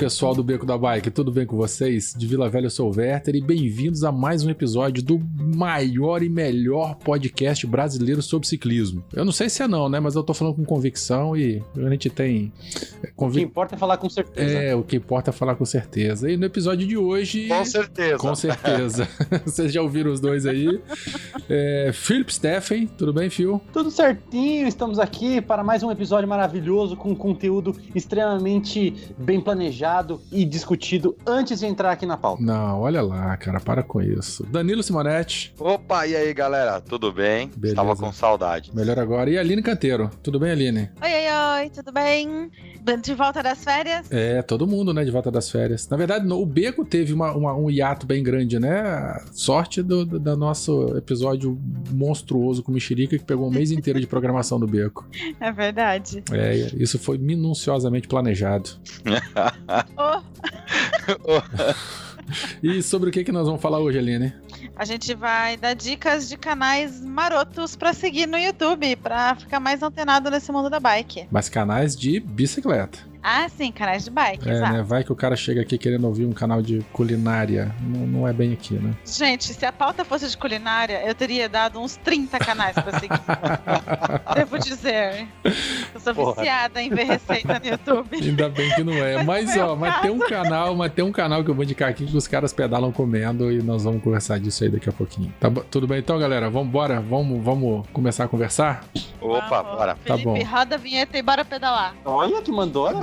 Pessoal do Beco da Bike, tudo bem com vocês? De Vila Velha eu sou o Werther e bem-vindos a mais um episódio do maior e melhor podcast brasileiro sobre ciclismo. Eu não sei se é não, né? Mas eu tô falando com convicção e a gente tem. O que importa é falar com certeza. É, o que importa é falar com certeza. E no episódio de hoje. Com certeza. Com certeza. Vocês já ouviram os dois aí. É, Philip Steffen, tudo bem, Phil? Tudo certinho, estamos aqui para mais um episódio maravilhoso com conteúdo extremamente bem planejado e discutido antes de entrar aqui na pauta. Não, olha lá, cara, para com isso. Danilo Simonetti. Opa, e aí, galera? Tudo bem? Beleza. Estava com saudade. Melhor agora. E a Aline Canteiro. Tudo bem, Aline? Oi, oi, oi, tudo bem? De volta das férias? É, todo mundo, né, de volta das férias. Na verdade, no- o Beco teve uma- uma- um hiato bem grande, né? Sorte do, do, do nosso episódio monstruoso com o Mexerica, que pegou um mês inteiro de programação do Beco. É verdade. É, isso foi minuciosamente planejado. Oh, E sobre o que, que nós vamos falar hoje, Aline? a gente vai dar dicas de canais marotos pra seguir no YouTube, pra ficar mais antenado nesse mundo da bike. Mas canais de bicicleta. Ah, sim, canais de bike, É, exato. né? Vai que o cara chega aqui querendo ouvir um canal de culinária. Não, não é bem aqui, né? Gente, se a pauta fosse de culinária, eu teria dado uns 30 canais pra seguir. Devo dizer. Eu sou Porra. viciada em ver receita no YouTube. Ainda bem que não é. Mas Mas, é ó, mas tem um canal, mas tem um canal que eu vou indicar aqui que os caras pedalam comendo e nós vamos conversar disso aí daqui a pouquinho. Tá tudo bem então, galera? Vamos embora? Vamos, vamos começar a conversar? Opa, Vamos. bora. Tá Felipe, bom. roda a vinheta e bora pedalar. Olha que mandou.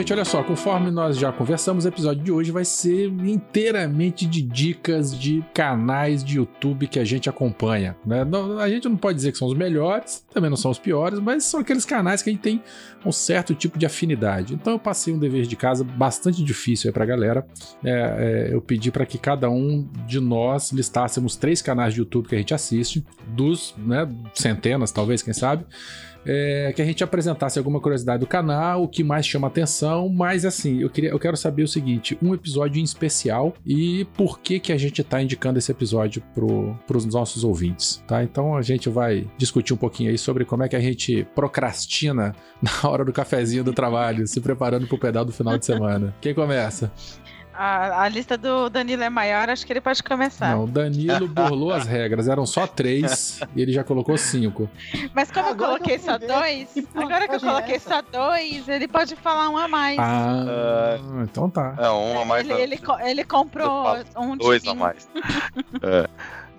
Gente, olha só, conforme nós já conversamos, o episódio de hoje vai ser inteiramente de dicas de canais de YouTube que a gente acompanha. Né? Não- A gente não pode dizer que são os melhores, também não são os piores, mas são aqueles canais que a gente tem um certo tipo de afinidade. Então eu passei um dever de casa bastante difícil aí pra galera. É, é, eu pedi para que cada um de nós listássemos três canais de YouTube que a gente assiste, dos né, centenas, talvez, quem sabe é, que a gente apresentasse alguma curiosidade do canal, o que mais chama atenção, mas assim, eu, queria, eu quero saber o seguinte, um episódio em especial e por que que a gente tá indicando esse episódio pro, pros nossos ouvintes, tá? Então a gente vai discutir um pouquinho aí sobre como é que a gente procrastina na hora do cafezinho do trabalho, se preparando pro pedal do final de semana. Quem começa? A, a lista do Danilo é maior, acho que ele pode começar. Não, o Danilo burlou as regras, eram só três e ele já colocou cinco. Mas como Agora eu coloquei que eu só ver, dois, que agora que eu é coloquei essa? só dois, ele pode falar um a mais. Ah, então tá. É, um a mais. ele, ele, ele comprou um de Dois a mim. mais. É.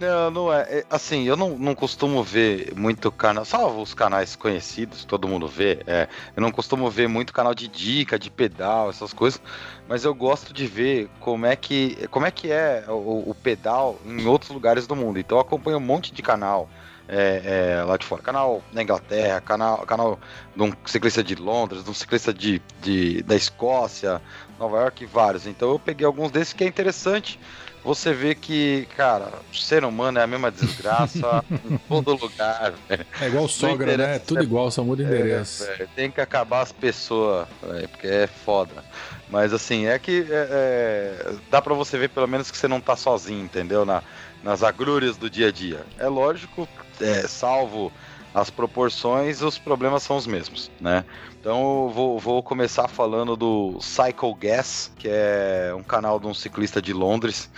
Não, não é. é, Assim, eu não, não costumo ver muito canal. Só os canais conhecidos, todo mundo vê. É, eu não costumo ver muito canal de dica, de pedal, essas coisas. Mas eu gosto de ver como é que, como é, que é o, o pedal em outros lugares do mundo. Então eu acompanho um monte de canal. é, é, lá de fora, canal na Inglaterra, canal, canal de um ciclista de Londres, de um ciclista de, de, da Escócia, Nova York vários. Então eu peguei alguns desses que é interessante você vê que, cara, o ser humano é a mesma desgraça em todo lugar. velho. É igual sogra, né? interessa, Tudo é- igual, só muda o endereço. É, tem que acabar as pessoas, velho, porque é foda. Mas assim, é que é, é, dá pra você ver pelo menos que você não tá sozinho, entendeu? Na, nas agrúrias do dia a dia. É lógico, é, salvo as proporções, os problemas são os mesmos, né? Então eu vou, vou começar falando do Cycle Gas, que é um canal de um ciclista de Londres.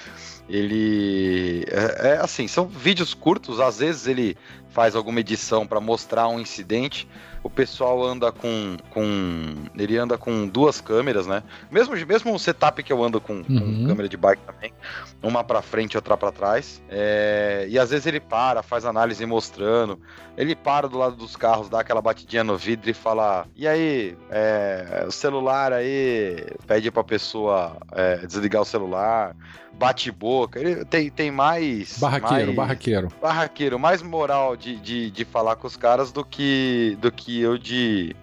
Ele é, é assim, são vídeos curtos, às vezes ele faz alguma edição para mostrar um incidente, o pessoal anda com, com. Ele anda com duas câmeras, né? Mesmo, mesmo o setup que eu ando com, com Uhum. câmera de bike também. Uma pra frente e outra pra trás. É, e às vezes ele para, faz análise mostrando. Ele para do lado dos carros, dá aquela batidinha no vidro e fala: E aí, é, o celular aí, pede pra pessoa é, desligar o celular, bate boca. Ele tem, tem mais. Barraqueiro, mais, barraqueiro. barraqueiro, mais moral de, de, de falar com os caras do que, do que eu de,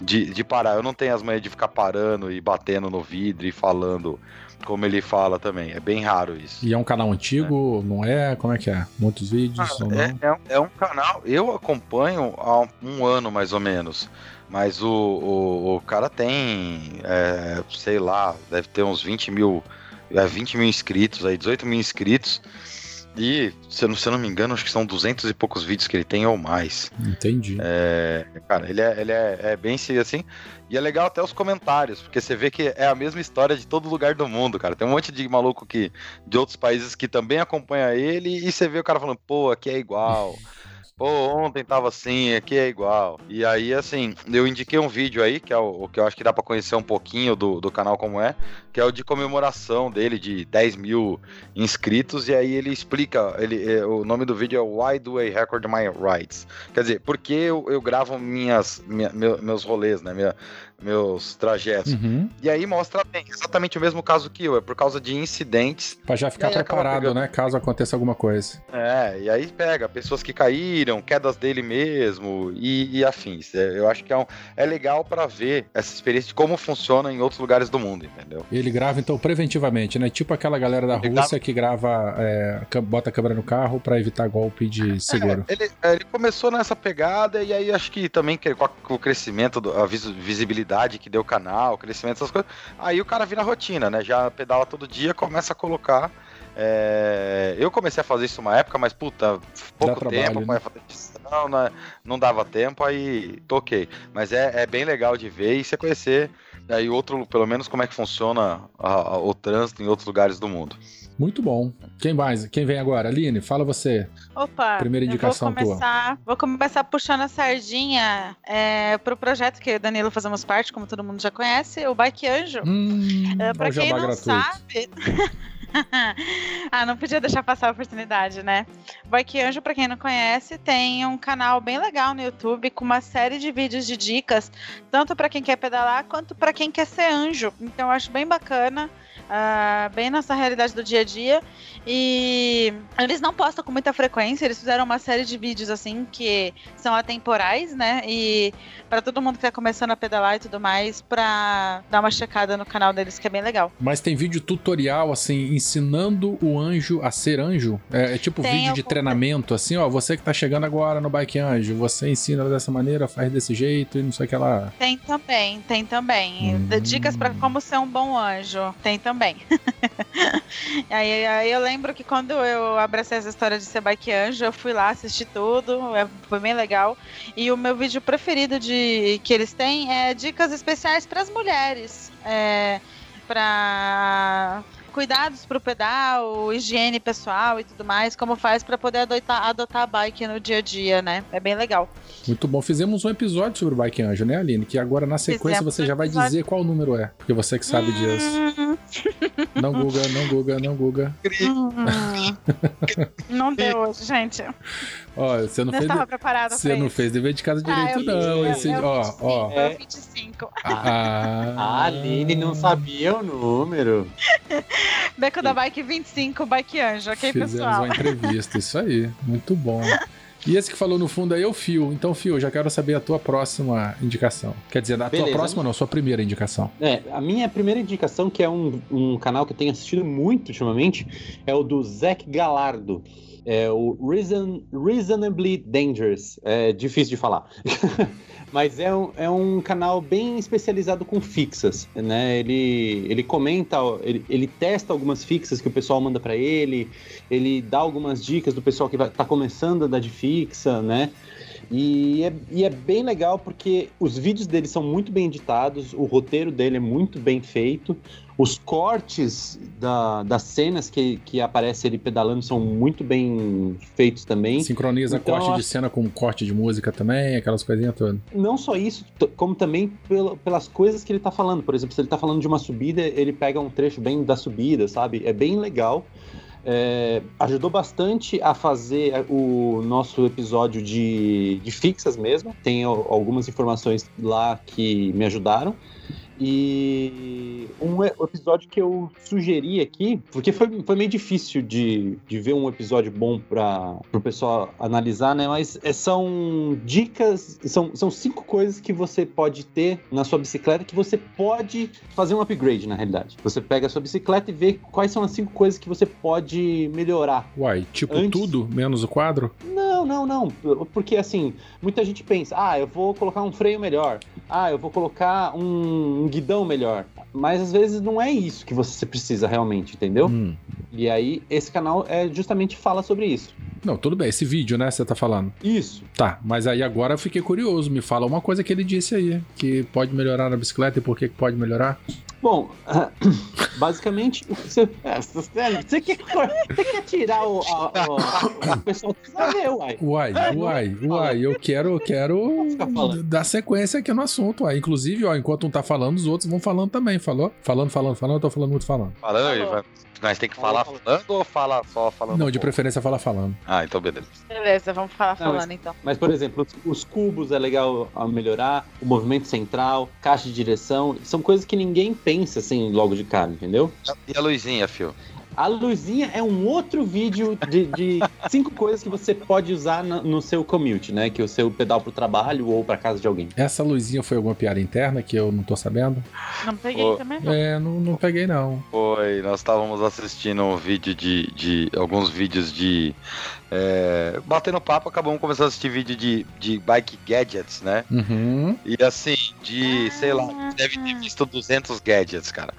de, de parar. Eu não tenho as manhas de ficar parando e batendo no vidro e falando como ele fala também. É bem raro isso. E é um canal antigo, não é? Como é que é? Muitos vídeos não? É, é um, é um canal, eu acompanho há um ano mais ou menos. Mas o, o, o cara tem, é, sei lá, deve ter uns 20 mil, é, 20 mil inscritos aí, 18 mil inscritos. E, se eu, não, se eu não me engano, acho que são 200 e poucos vídeos que ele tem ou mais. Entendi. É, cara, ele, é, ele é, é bem assim. E é legal até os comentários, porque você vê que é a mesma história de todo lugar do mundo, cara. Tem um monte de maluco que, de outros países que também acompanha ele, e você vê o cara falando, pô, aqui é igual. Pô, ontem tava assim, aqui é igual. E aí, assim, eu indiquei um vídeo aí, que é o, que eu acho que dá pra conhecer um pouquinho do, do canal como é, que é o de comemoração dele, de 10 mil inscritos, e aí ele explica, ele, é, o nome do vídeo é Why Do I Record My Rights? Quer dizer, por que eu, eu gravo minhas, minha, meu- meus rolês, né, minha, meus trajetos? Uhum. E aí mostra bem, exatamente o mesmo caso que eu, é por causa de incidentes Pra já ficar preparado, né? Caso aconteça alguma coisa. é, e aí pega pessoas que caíram, quedas dele mesmo e, e afins. É, eu acho que é, um- é legal pra ver essa experiência de como funciona em outros lugares do mundo, entendeu? Ele grava, então, preventivamente, né? Tipo aquela galera da Ele Rússia que grava, é, bota a câmera no carro pra evitar golpe de seguro. Ele, é, ele começou nessa pegada e aí acho que também com, a- com o crescimento, do- a vis- que deu o canal, crescimento dessas coisas, aí o cara vira rotina, né? Já pedala todo dia, começa a colocar. é, Eu comecei a fazer isso uma época, mas puta, pouco tempo, né? edição, né? não dava tempo, aí toquei. Mas é, é bem legal de ver e você conhecer aí outro, pelo menos como é que funciona a- a- o trânsito em outros lugares do mundo. Muito bom. Quem mais? Quem vem agora? Aline, fala você. Opa, Primeira indicação vou começar, Vou começar puxando a sardinha é, pro projeto que eu e Danilo fazemos parte, como todo mundo já conhece, o Bike Anjo. Hum, É, pra o quem não gratuito. sabe. ah, não podia deixar passar a oportunidade, né? Bike Anjo, pra quem não conhece, tem um canal bem legal no YouTube com uma série de vídeos de dicas, tanto pra quem quer pedalar quanto pra quem quer ser anjo. Então eu acho bem bacana. Ah, bem nossa realidade do dia a dia. E eles não postam com muita frequência, eles fizeram uma série de vídeos assim que são atemporais, né? E pra todo mundo que tá começando a pedalar e tudo mais, pra dar uma checada no canal deles, que é bem legal. Mas tem vídeo tutorial, assim, ensinando o anjo a ser anjo? É, é tipo Tem vídeo de algum- treinamento, assim, ó. Você que tá chegando agora no Bike Anjo, você ensina dessa maneira, faz desse jeito e não sei o que lá. Tem também, tem também. Hum. Dicas pra como ser um bom anjo. Tem também. aí, aí eu lembro que quando eu abracei essa história de ser bike anjo, eu fui lá assistir tudo. é- Foi bem legal. E o meu vídeo preferido de que eles têm é dicas especiais para as mulheres. É, para cuidados pro pedal, higiene pessoal e tudo mais, como faz para poder adotar, adotar a bike no dia a dia, né? É bem legal. Muito bom. Fizemos um episódio sobre o Bike Anjo, né, Aline? Que agora na sequência Fizemos você já vai episódio. dizer qual número é. Porque você que sabe disso. Hum, Não Guga, não Guga, não Guga. hum. não deu hoje, gente. Ó, você não Não fez. estava preparada Você não isso. fez dever de casa Ah, direito, eu não. Esse, eu- ó, ó. cinco, eu 25. Ah, A Aline não sabia o número. Beco da Bike 25, Bike Anjo, ok, Fizemos pessoal? uma entrevista, isso aí. Muito bom. E esse que falou no fundo aí é o Fio. Então, Fio, já quero saber a tua próxima indicação. Quer dizer, a tua Beleza. próxima não, a sua primeira indicação. É, a minha primeira indicação, que é um, um canal que eu tenho assistido muito ultimamente, é o do Zac Galardo. É o Reason, Reasonably Dangerous. É difícil de falar. Mas é um, é um canal bem especializado com fixas, né? Ele, ele comenta, ele, ele testa algumas fixas que o pessoal manda pra ele, ele dá algumas dicas do pessoal que vai, tá começando a dar de fixa, né? E é, e é bem legal porque os vídeos dele são muito bem editados, o roteiro dele é muito bem feito, os cortes da, das cenas que, que aparece ele pedalando são muito bem feitos também. Sincroniza Então, corte eu de acho- cena com corte de música também, aquelas coisinhas todas. Não só isso, como também pela- pelas coisas que ele tá falando. Por exemplo, se ele tá falando de uma subida, ele pega um trecho bem da subida, sabe? É bem legal. É, ajudou bastante a fazer o nosso episódio de, de fixas mesmo. Tem al- algumas informações lá que me ajudaram. E um episódio que eu sugeri aqui, porque foi, foi meio difícil de, de ver um episódio bom para o pessoal analisar, né? Mas é, são dicas, são, são cinco coisas que você pode ter na sua bicicleta que você pode fazer um upgrade, na realidade. Você pega a sua bicicleta e vê quais são as cinco coisas que você pode melhorar. Uai, tipo Antes- tudo, menos o quadro? Não, não, não. Porque assim, muita gente pensa, ah, eu vou colocar um freio melhor. Ah, eu vou colocar um guidão melhor. Mas às vezes não é isso que você precisa realmente, entendeu? Hum. E aí, esse canal é justamente fala sobre isso. Não, tudo bem, esse vídeo, né, você tá falando. Isso. Tá, mas aí agora eu fiquei curioso. Me fala uma coisa que ele disse aí, que pode melhorar na bicicleta e por que que pode melhorar? Bom, basicamente, que você, é, você, você quer, você quer tirar o, a- o, o pessoal precisa ver, uai. Uai, uai, uai, eu quero, eu quero dar sequência aqui no assunto, uai. Inclusive, ó, enquanto um tá falando, os outros vão falando também, falou? Falando, falando, falando, eu tô falando muito falando. Falando, vai- nós tem que falar falando ou falar só falando? Não, de preferência fala falando. Ah, então beleza. Beleza, vamos falar Não, falando então. Mas, por exemplo, os, os cubos é legal a melhorar, o movimento central, caixa de direção, são coisas que ninguém pensa assim logo de cara, entendeu? E a luzinha, fio? A luzinha é um outro vídeo de, de cinco coisas que você pode usar na- no seu commute, né? Que é o seu pedal pro trabalho ou pra casa de alguém. Essa luzinha foi alguma piada interna que eu não tô sabendo? Não peguei Ô, também, não. É, não, não peguei não. Foi, nós estávamos assistindo um vídeo de, de alguns vídeos de é, batendo papo, acabamos começando a assistir vídeo de, de bike gadgets, né? Uhum. E assim, de, sei lá, deve ter visto 200 gadgets, cara.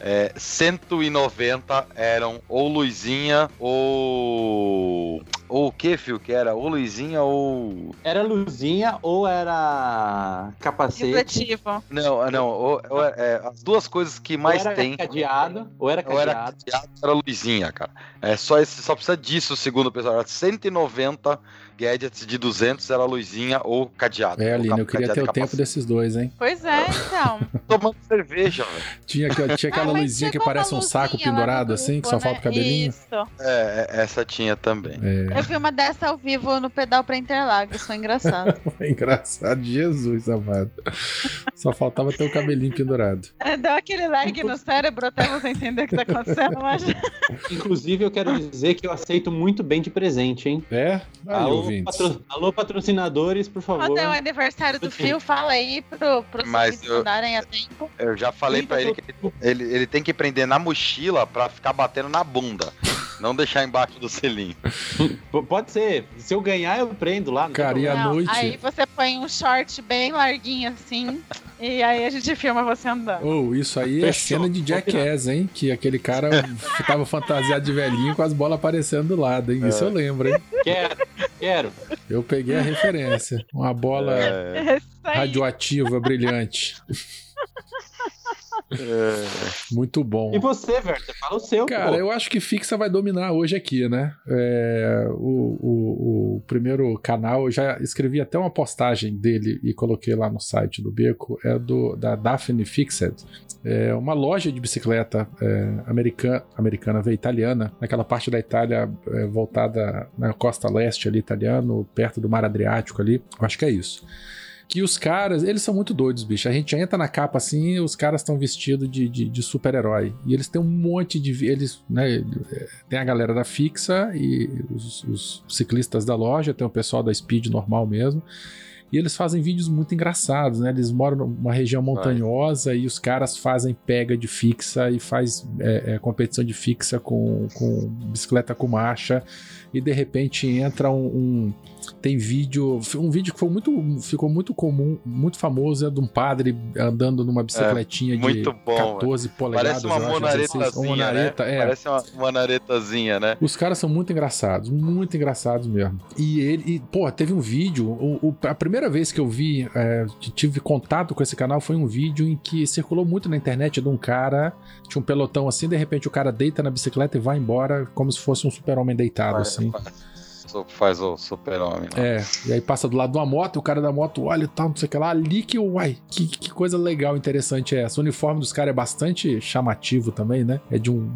É, 190 eram ou luzinha ou. Ou o que, fio? Que era? Ou luzinha ou. Era luzinha ou era capacete? Refletivo. Não, não. Ou, ou, é, as duas coisas que Ou mais era tem. cadeado, ou era Ou era cadeado. cadeado, ou era luzinha, cara. É só, esse, só precisa disso, segundo o pessoal. Era 190 gadgets de 200 era luzinha ou cadeado. É, Aline, eu queria ter cadeado o e tempo capacete. desses dois, hein? Pois é, então. Tomando cerveja, velho. Tinha, aquela- tinha aquela Ah, mas luzinha que parece um saco pendurado assim, que só né? falta o cabelinho. Isso. É, é, essa tinha também. É, Eu vi uma dessa ao vivo no pedal pra Interlagos, foi engraçado. foi engraçado. Jesus amado. Só faltava ter o cabelinho pendurado. É, Deu aquele lag no cérebro até você entender o que tá acontecendo, mas Inclusive, eu quero dizer que eu aceito muito bem de presente, hein? É? Aí, Alô, patro- Alô, patrocinadores, por favor. quando é o aniversário do Fio, fala aí pro, pro Mas eu- mandarem a tempo. Eu já falei pra ele que ele, ele, ele tem que prender na mochila pra ficar batendo na bunda. Não deixar embaixo do selinho. Pode ser. Se eu ganhar, eu prendo lá. Cara, e à noite- Aí você põe um short bem larguinho assim, e aí a gente filma você andando. Oh, isso aí é Fechou. cena de Jackass, hein? Que aquele cara tava fantasiado de velhinho com as bolas aparecendo do lado, hein? Isso eu lembro, hein? Quero, quero. Eu peguei a referência. Uma bola É, É radioativa, brilhante. é, Muito bom. E você, Werther? Fala o seu. Cara, pô. eu acho que fixa vai dominar hoje aqui, né? É, o, o- o primeiro canal, eu já escrevi até uma postagem dele e coloquei lá no site do Beco, é do da Daphne Fixed. É uma loja de bicicleta é, americana, americana, veio italiana, naquela parte da Itália é, voltada na costa leste ali, italiano, perto do Mar Adriático ali. Eu acho que é isso que os caras, eles são muito doidos, bicho. A gente entra na capa assim os caras estão vestidos de, de, de super-herói. E eles têm um monte de. Eles, né, tem a galera da fixa e os, os ciclistas da loja, tem o pessoal da speed normal mesmo. E eles fazem vídeos muito engraçados, né? Eles moram numa região montanhosa e os caras fazem pega de fixa e faz é, é, competição de fixa com, com bicicleta com marcha. E de repente entra um- um Tem vídeo, um vídeo que foi muito, ficou muito comum, muito famoso, é de um padre andando numa bicicletinha de muito bom, 14 polegadas. Parece uma eu acho, 16, monaretazinha, monareta, né? é. Parece uma monaretazinha, né? Os caras são muito engraçados, muito engraçados mesmo. E ele, e, pô, teve um vídeo. O, o- a primeira vez que eu vi, é, tive contato com esse canal foi um vídeo em que circulou muito na internet de um cara, tinha um pelotão assim, de repente o cara deita na bicicleta e vai embora como se fosse um super-homem deitado, assim. Faz o super-homem. É, e aí passa do lado de uma moto, e o cara da moto olha e tal, não sei o que lá, ali que, uai, que, que coisa legal, interessante é essa. O uniforme dos caras é bastante chamativo também, né? É de um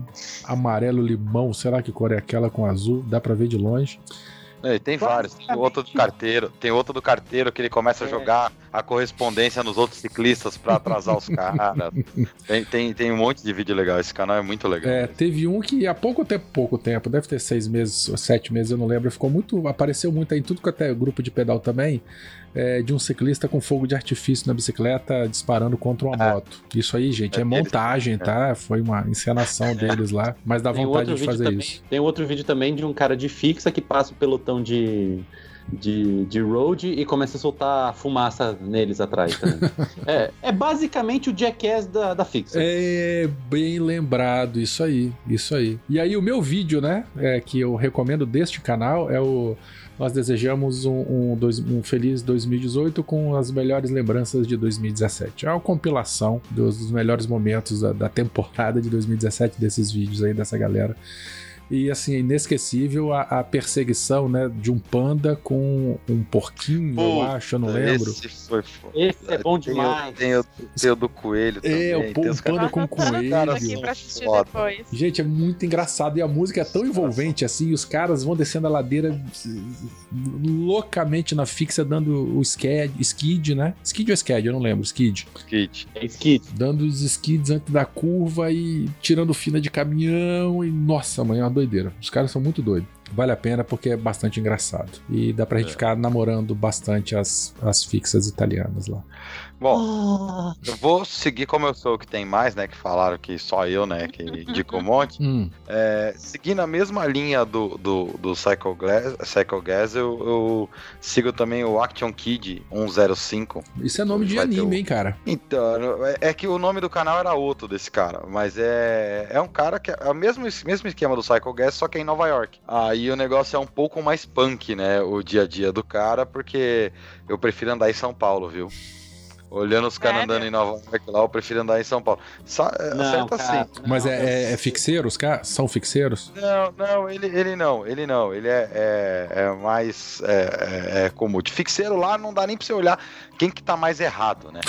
amarelo limão, sei lá que cor é aquela com azul, dá pra ver de longe. É, tem vários. Tem outro do carteiro. Tem outro do carteiro que ele começa a jogar a correspondência nos outros ciclistas pra atrasar os caras. Tem, tem, tem um monte de vídeo legal. Esse canal é muito legal. É, teve um que há pouco tempo, pouco tempo, deve ter seis meses ou sete meses, eu não lembro, ficou muito, apareceu muito aí, em tudo que até grupo de pedal também, é, de um ciclista com fogo de artifício na bicicleta disparando contra uma Ah. moto. Isso aí, gente, é, É, montagem, tá? Foi uma encenação deles lá, mas dá Tem vontade de fazer também- isso. Tem outro vídeo também de um cara de fixa que passa o pelotão de, de, de road e começa a soltar fumaça neles atrás também. é, é basicamente o jackass da, da fixa. É bem lembrado, isso aí, isso aí. E aí o meu vídeo, né, é, que eu recomendo deste canal é o nós desejamos um, um, dois- um feliz 2018 com as melhores lembranças de 2017. É uma compilação dos, dos melhores momentos da, da temporada de 2017 desses vídeos aí dessa galera. E assim, é inesquecível a, a perseguição né, de um panda com um porquinho, eu acho, eu não lembro. Esse foi foda. Esse é bom demais. Tem o, tem o do coelho também. É, o panda com coelho. Gente, é muito engraçado. E a música é tão envolvente assim. E os caras vão descendo a ladeira loucamente na fixa, dando o skid, skid né? Skid ou skid? Eu não lembro. Skid. Kit. É skid. Dando os skids antes da curva e tirando fina de caminhão. E nossa, mãe, uma doideira. Os caras são muito doidos. Vale a pena porque é bastante engraçado. E dá pra gente É. ficar namorando bastante as, as fixas italianas lá. Bom, eu vou seguir como eu sou o que tem mais, né? Que falaram que só eu, né? Que indico um monte. Hum, É, seguindo a mesma linha do, do, do Psycho Gas, Psycho Gas eu, eu sigo também o Action Kid 105. isso é nome de anime, o- hein, cara? Então, é, é que o nome do canal era outro desse cara, mas é, é um cara que é o mesmo, mesmo esquema do Psycho Gas, só que é em Nova York. Aí o negócio é um pouco mais punk, né? O dia a dia do cara, porque eu prefiro andar em São Paulo, viu? Olhando os caras andando em Nova York lá, eu prefiro andar em São Paulo. Sa é, Não, cara, assim. Mas não, é, é, é fixeiro? Os caras são fixeiros? Não, não, ele, ele não, ele não, ele é, é, é mais é, é, é comum. De fixeiro lá não dá nem pra você olhar quem que tá mais errado, né?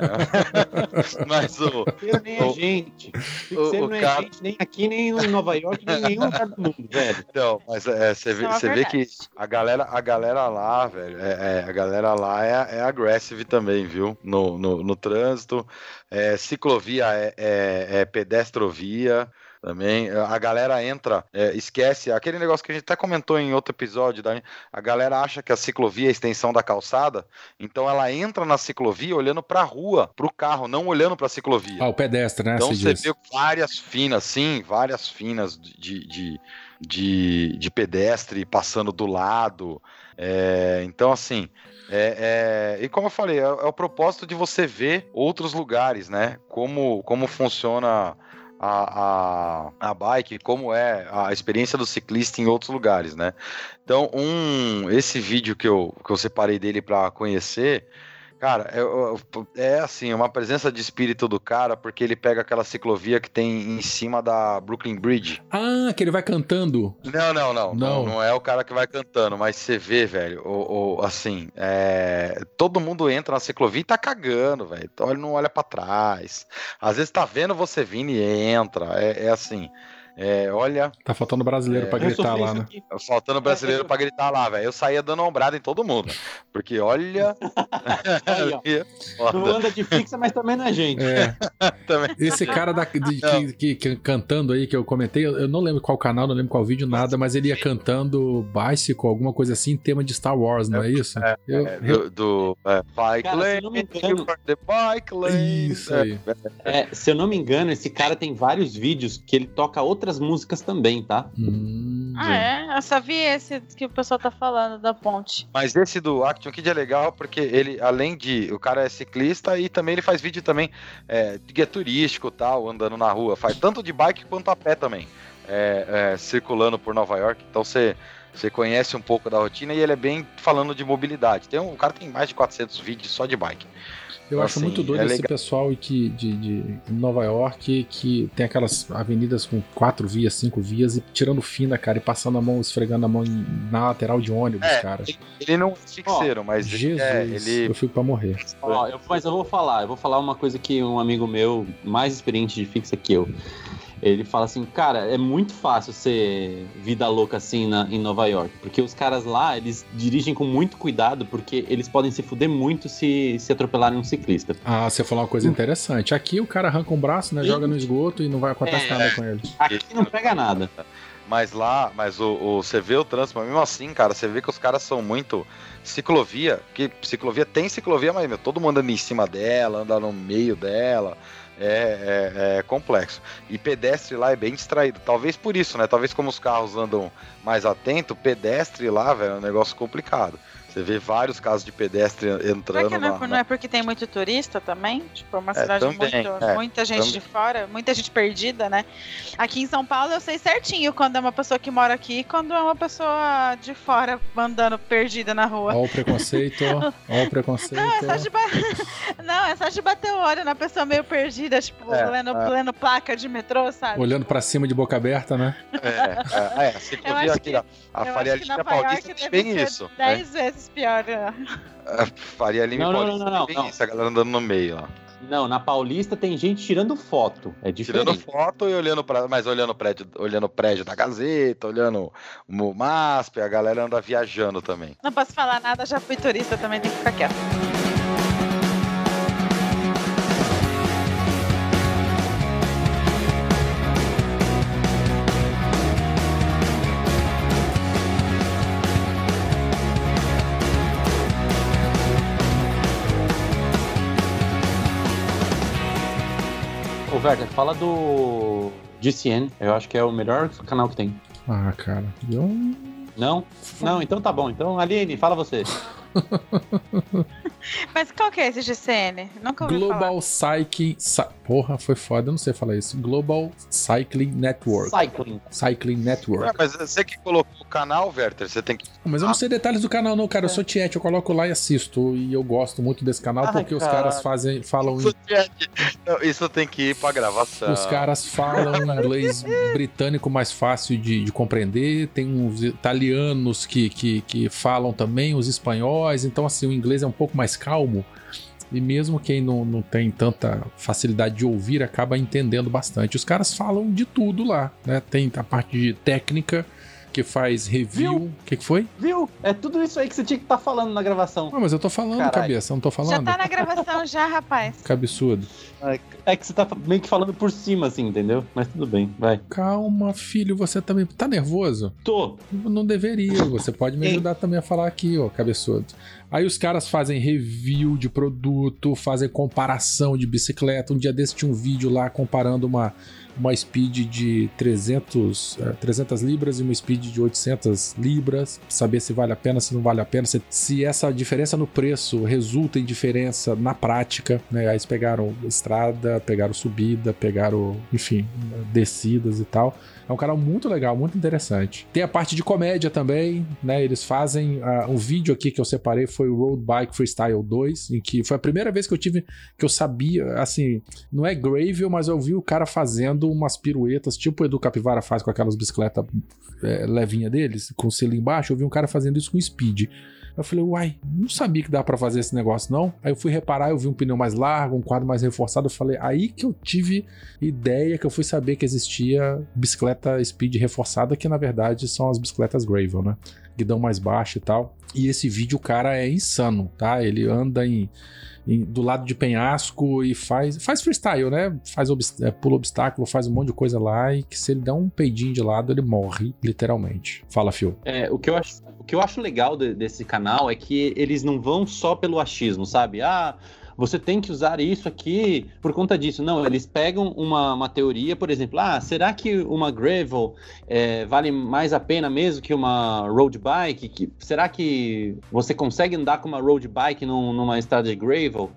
É. Mas o, nem é O- gente. o Fixeiro não é cara- gente nem aqui, nem em Nova York, nem em nenhum lugar do mundo, velho. Então, mas é, você vê, é vê que a galera, a galera lá, velho, é, é, a galera lá é, é aggressive também, viu? No, no, no trânsito. É, ciclovia é, é, é pedestrovia também. A galera entra, é, esquece aquele negócio que a gente até comentou em outro episódio. Da, a galera acha que a ciclovia é a extensão da calçada, então ela entra na ciclovia olhando pra rua, pro carro, não olhando pra ciclovia. Ah, o pedestre, né? Então você diz. vê várias finas, sim, várias finas de, de, de, de pedestre passando do lado. É, então, assim, é, é- e como eu falei, é, é o propósito de você ver outros lugares, né? Como, como funciona a, a, a bike, como é a experiência do ciclista em outros lugares, né? Então, um, esse vídeo que eu, que eu separei dele para conhecer. Cara, é, é assim, uma presença de espírito do cara, porque ele pega aquela ciclovia que tem em cima da Brooklyn Bridge. Ah, que ele vai cantando. Não, não, não. Não. Não, não é o cara que vai cantando, mas você vê, velho, o, o- assim, é, todo mundo entra na ciclovia e tá cagando, velho. Então ele não olha pra trás. Às vezes tá vendo você vindo e entra. É, é assim. É, olha, Tá faltando brasileiro É, pra gritar lá, né? aqui. faltando brasileiro pra gritar lá, velho. Eu saía dando ombrada em todo mundo. Porque olha. Aí. Não anda de fixa, mas também não é gente. É, Também. esse cara da- de- que, que- que- cantando aí que eu comentei, eu, eu não lembro qual canal, não lembro qual vídeo, nada, mas ele ia cantando Bicycle, alguma coisa assim, tema de Star Wars, não é isso? É, Eu- É, eu- do, do é, Bike Cara, Lane, eu não me engano- the Bike Lane. Isso aí. É, se eu não me engano, esse cara tem vários vídeos que ele toca outras músicas também, tá? Hum. Ah, é? Eu só vi esse que o pessoal tá falando da ponte. Mas esse do Action Kid é legal porque ele, além de. O cara é ciclista e também ele faz vídeo também é, de guia turístico tal, andando na rua. Faz tanto de bike quanto a pé também. É, é, circulando por Nova York. Então você. Você conhece um pouco da rotina e ele é bem falando de mobilidade. Tem um, o cara tem mais de 400 vídeos só de bike. Eu Então, acho assim, muito doido é esse legal. pessoal que, de, de Nova York que tem aquelas avenidas com quatro vias, cinco vias e tirando fina, cara, e passando a mão, esfregando a mão em- na lateral de ônibus, É, cara. Ele não é fixeiro, mas ele, Jesus, é, ele eu fico pra morrer. Ó, eu- mas eu vou falar, eu vou falar uma coisa que um amigo meu, mais experiente de fixa que eu, ele fala assim, cara, é muito fácil ser vida louca assim na- em Nova York, porque os caras lá, eles dirigem com muito cuidado, porque eles podem se fuder muito se, se atropelarem um ciclista. Ah, você falou uma coisa interessante. Aqui o cara arranca um braço, né? Sim. Joga no esgoto e não vai acontecer É. nada com ele. Aqui não pega nada. Mas lá, mas o, o- você vê o trânsito, mas mesmo assim, cara, você vê que os caras são muito ciclovia, que ciclovia tem ciclovia, mas meu, todo mundo anda em cima dela, anda no meio dela. É, é- é complexo. E pedestre lá é bem distraído. Talvez por isso, né? Talvez como os carros andam mais atento, pedestre lá, velho, é um negócio complicado. Você vê vários casos de pedestre Será entrando que não é, na- não é porque tem muito turista também? Tipo, é uma É, cidade também, muito, é, muita gente também. de fora, muita gente perdida, né? Aqui em São Paulo eu sei certinho quando é uma pessoa que mora aqui e quando é uma pessoa de fora andando perdida na rua. Ó o preconceito, ó o preconceito. Não, é só de ba... Não, é só de bater o olho na pessoa meio perdida, tipo, É, lendo, é. lendo placa de metrô, sabe? Olhando pra cima de boca aberta, né? É, é, é, ciclovia aqui, que- a, Faria Lima Paulista tem isso. né? Dez vezes pior. né? A Faria Lima Não, não, Paulista não, não, tem não. bem isso, a galera andando no meio lá. Não, na Paulista tem gente tirando foto. É Tirando diferente. foto e olhando para, mas olhando o prédio, olhando o prédio da Gazeta, olhando o MASP, a galera anda viajando também. Não posso falar nada, já fui turista também, tem que ficar quieto. Werther, fala do GCN. Eu acho que é o melhor canal que tem. Ah, cara. Eu Não? Não, então tá bom. Então, Aline, fala você. Mas qual que é esse GCN? Nunca ouvi falar. Global Cycling. Cy- Porra, foi foda, eu não sei falar isso. Global Cycling Network. Cycling. Cycling Network. Ah, mas você que colocou o canal, Werther, você tem que. Mas eu não sei detalhes do canal, não, cara. Eu sou tiete, eu coloco lá e assisto. E eu gosto muito desse canal Ai, porque os cara. caras fazem, falam. Isso, Não, isso tem que ir pra gravação. Os caras falam inglês britânico mais fácil de, de compreender. Tem uns italianos que, que, que falam também, os espanhóis. Então, assim, o inglês é um pouco mais calmo. E mesmo quem não, não tem tanta facilidade de ouvir acaba entendendo bastante. Os caras falam de tudo lá, né? Tem a parte de técnica que faz review. O que, que foi? Viu? É tudo isso aí que você tinha que estar falando na gravação. Ah, mas eu tô falando, Caralho. cabeça, eu não tô Já falando? tá na gravação já, rapaz. Que absurdo. É que você tá meio que falando por cima, assim, entendeu? Mas tudo bem, vai. Calma, filho, você também tá nervoso? Tô. Não deveria, você pode me ajudar também a falar aqui, ó, cabeçudo. Aí os caras fazem review de produto, fazem comparação de bicicleta. Um dia desse tinha um vídeo lá comparando uma, uma speed de 300, eh, 300 libras e uma speed de 800 libras, saber se vale a pena, se não vale a pena, se, se essa diferença no preço resulta em diferença na prática, né? Aí eles pegaram estrada, pegaram subida, pegaram, enfim, descidas e tal. É um canal muito legal, muito interessante. Tem a parte de comédia também, né? Eles fazem ah, um vídeo aqui que eu separei foi o Road Bike Freestyle 2, em que foi a primeira vez que eu tive que eu sabia, assim, não é gravel, mas eu vi o cara fazendo umas piruetas, tipo o Edu Capivara faz com aquelas bicicletas é, levinha deles, com o selo embaixo, eu vi um cara fazendo isso com speed. Eu falei, uai, não sabia que dá pra fazer esse negócio, não. Aí eu fui reparar, eu vi um pneu mais largo, um quadro mais reforçado. Eu falei, aí que eu tive ideia, que eu fui saber que existia bicicleta speed reforçada, que na verdade são as bicicletas Gravel, né? Guidão mais baixo e tal. E esse vídeo, o cara é insano, tá? Ele anda em, em- do lado de penhasco e faz, faz freestyle, né? Faz obs- é, pula obstáculo, faz um monte de coisa lá e que se ele der um peidinho de lado, ele morre, literalmente. Fala, Phil. É, o, que eu acho, o que eu acho legal de- desse canal é que eles não vão só pelo achismo, sabe? Ah, você tem que usar isso aqui por conta disso. Não, eles pegam uma, uma teoria, por exemplo, ah, será que uma gravel é, vale mais a pena mesmo que uma road bike? Que, será que você consegue andar com uma road bike num, numa estrada de gravel?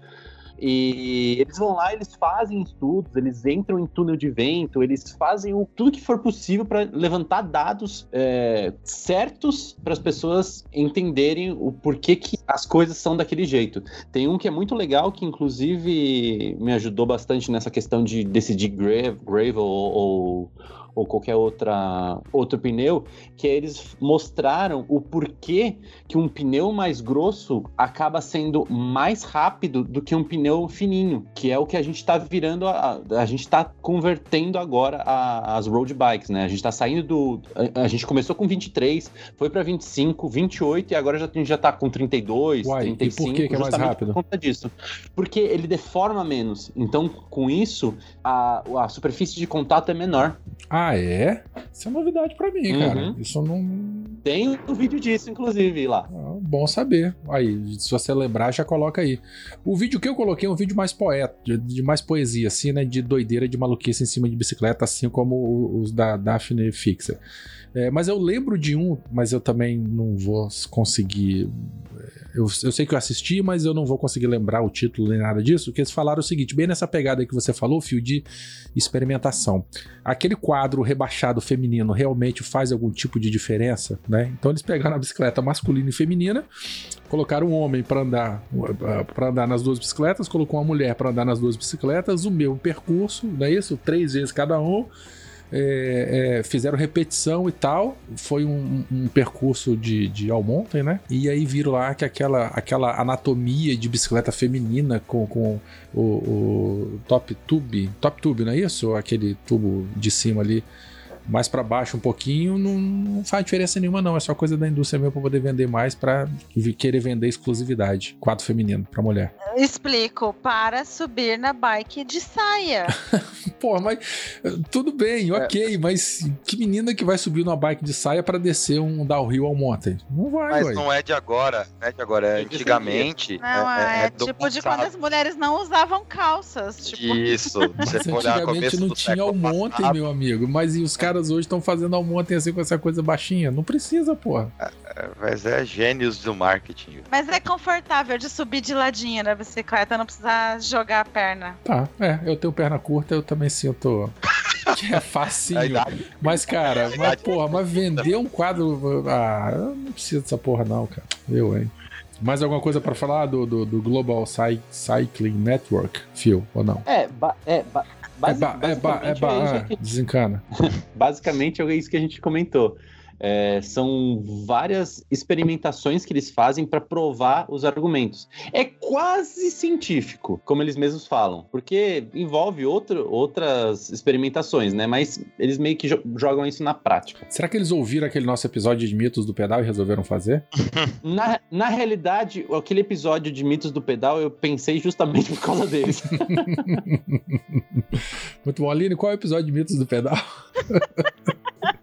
E eles vão lá, eles fazem estudos, eles entram em túnel de vento, eles fazem o, tudo que for possível para levantar dados é, certos para as pessoas entenderem o porquê que as coisas são daquele jeito. Tem um que é muito legal, que inclusive me ajudou bastante nessa questão de decidir gravel ou, ou ou qualquer outra outro pneu, que eles mostraram o porquê que um pneu mais grosso acaba sendo mais rápido do que um pneu fininho, que é o que a gente está virando, a, a gente está convertendo agora a, as road bikes, né? A gente está saindo do. A, a, gente começou com 23, foi para 25, 28 e agora já, a gente já está com 32, Uai, 35. E por que, que é mais rápido? Por conta disso. Porque ele deforma menos. Então, com isso, a, a superfície de contato é menor. Ah, é? Isso é novidade para mim, uhum. cara. Isso não. Tem um vídeo disso, inclusive, lá. Ah, bom saber. Aí, se você lembrar, já coloca aí. O vídeo que eu coloquei é um vídeo mais poeta, de, de mais poesia, assim, né? De doideira, de maluquice em cima de bicicleta, assim como os da Daphne Fixer. É, mas eu lembro de um, mas eu também não vou conseguir eu, eu sei que eu assisti, mas eu não vou conseguir lembrar o título nem nada disso, que eles falaram o seguinte, bem nessa pegada que você falou, Fio, de experimentação. Aquele quadro rebaixado feminino realmente faz algum tipo de diferença, né? Então eles pegaram a bicicleta masculina e feminina, colocaram um homem para andar para andar nas duas bicicletas, colocou uma mulher para andar nas duas bicicletas, o meu percurso, não é isso? Três vezes cada um é, é, fizeram repetição e tal. Foi um, um percurso de, de all mountain, né? E aí viram lá que aquela, aquela anatomia de bicicleta feminina com, com o, o top tube, top tube, não é isso? Aquele tubo de cima ali mais para baixo um pouquinho, não, não, faz diferença nenhuma, não. É só coisa da indústria mesmo para poder vender mais, para querer vender exclusividade. Quadro feminino para mulher. Explico. Para subir na bike de saia. Pô, mas tudo bem, é. ok, é. mas que menina que vai subir numa bike de saia para descer um downhill ao mountain? Não vai, Mas ué. não é de agora, não é de agora, é antigamente. Não, é, é, é tipo de quando as mulheres não usavam calças. Tipo... Isso. Você antigamente não tinha ao mountain, meu amigo, mas e os caras caras hoje estão fazendo almontem assim com essa coisa baixinha. Não precisa, porra. É, mas é gênios do marketing. Mas é confortável de subir de ladinho na bicicleta, não precisar jogar a perna. Tá, é. Eu tenho perna curta, eu também sinto que é facinho. Mas, cara, mas, porra, mas vender um quadro. Ah, eu não preciso dessa porra, não, cara. Eu, hein? Mais alguma coisa para falar do, do, do Global Cy Cycling Network, Phil, ou não? É, é, Basi é ba, é ba, é ba, é, desencana. basicamente é isso que a gente comentou. É, são várias experimentações que eles fazem para provar os argumentos. É quase científico, como eles mesmos falam, porque envolve outro, outras experimentações, né? Mas eles meio que jogam isso na prática. Será que eles ouviram aquele nosso episódio de mitos do pedal e resolveram fazer? na, na realidade, aquele episódio de mitos do pedal eu pensei justamente por causa deles. Muito bom. Aline, qual é o episódio de mitos do pedal?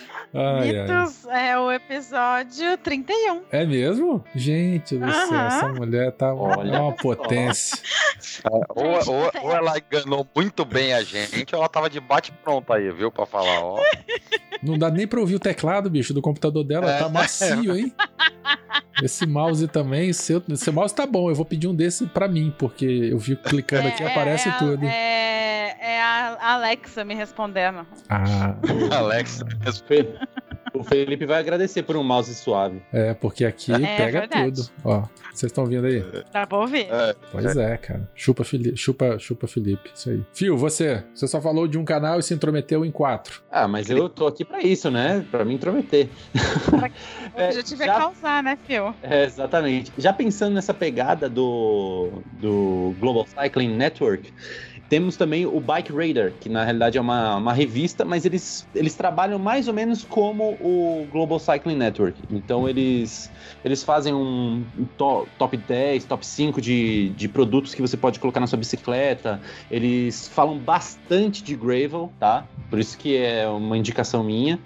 Ai, Mitos ai. é o episódio 31. É mesmo? Gente do céu, essa mulher tá Olha uma potência. ou, ou, ou, ela enganou muito bem a gente, ou ela tava de bate-pronto aí, viu? Pra falar, ó. Não dá nem pra ouvir o teclado, bicho, do computador dela. Tá é. Tá macio, hein? Esse mouse também, seu, esse mouse tá bom. Eu vou pedir um desse pra mim, porque eu vi clicando aqui, é, aparece é, tudo. É, é a Alexa me respondendo. Ah. Alexa me respondendo. O Felipe vai agradecer por um mouse suave. É, porque aqui é, pega tudo. Ó, vocês estão vendo aí? Dá pra ouvir. É, pois é, cara. Chupa, Fili chupa, chupa Felipe. Isso aí. Fio, você. Você só falou de um canal e se intrometeu em quatro. Ah, mas eu tô aqui pra isso, né? Pra me intrometer. O objetivo é, já... causar, né, Fio? É, exatamente. Já pensando nessa pegada do, do Global Cycling Network, Temos também o Bike Radar, que na realidade é uma, uma revista, mas eles, eles trabalham mais ou menos como o Global Cycling Network. Então eles, eles fazem um to, top 10, top 5 de, de produtos que você pode colocar na sua bicicleta. Eles falam bastante de gravel, tá? Por isso que é uma indicação minha.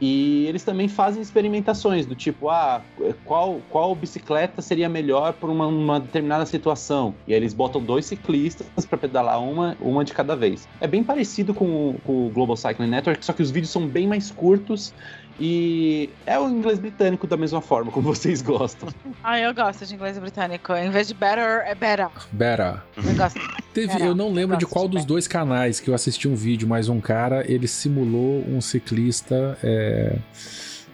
E eles também fazem experimentações do tipo, ah, qual, qual bicicleta seria melhor para uma, uma, determinada situação? E aí eles botam dois ciclistas para pedalar uma, uma de cada vez. É bem parecido com com o Global Cycling Network, só que os vídeos são bem mais curtos e é o inglês britânico da mesma forma, como vocês gostam. Ah, eu gosto de inglês britânico. Em vez de better, é better. Better. Eu gosto. Teve, Better. eu não lembro Eu de qual de dos better. dois canais que eu assisti um vídeo, mas um cara, ele simulou um ciclista é,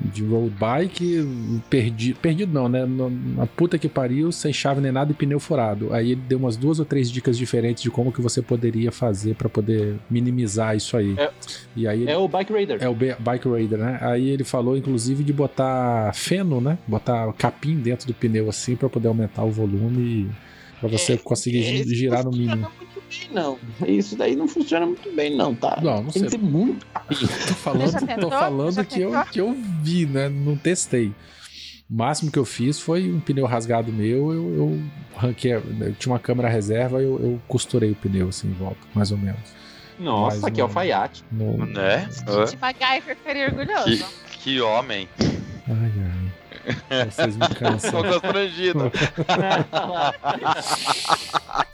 de road bike, perdido, perdido não, né? Na puta que pariu, sem chave nem nada e pneu furado. Aí ele deu umas duas ou três dicas diferentes de como que você poderia fazer pra poder minimizar isso aí. É- e aí ele- É o Bike Radar. é o B- Bike Raider, né? Aí ele falou, inclusive, de botar feno, né? Botar capim dentro do pneu assim pra poder aumentar o volume e pra você É, conseguir Esse girar no mínimo. muito bem, não. Isso daí não funciona muito bem, não, tá? Não, não Tem sei. que ser muito. Tô falando, tô falando que, eu, que eu vi, né? Não testei. O máximo que eu fiz foi um pneu rasgado meu, eu, eu ranquei, eu tinha uma câmera reserva, eu, eu costurei o pneu assim em volta, mais ou menos. Nossa, que alfaiate. No... Né? De MacGyver ficaria orgulhoso. Que, que homem. Ai, ai. Vocês me cansam. Tô constrangido.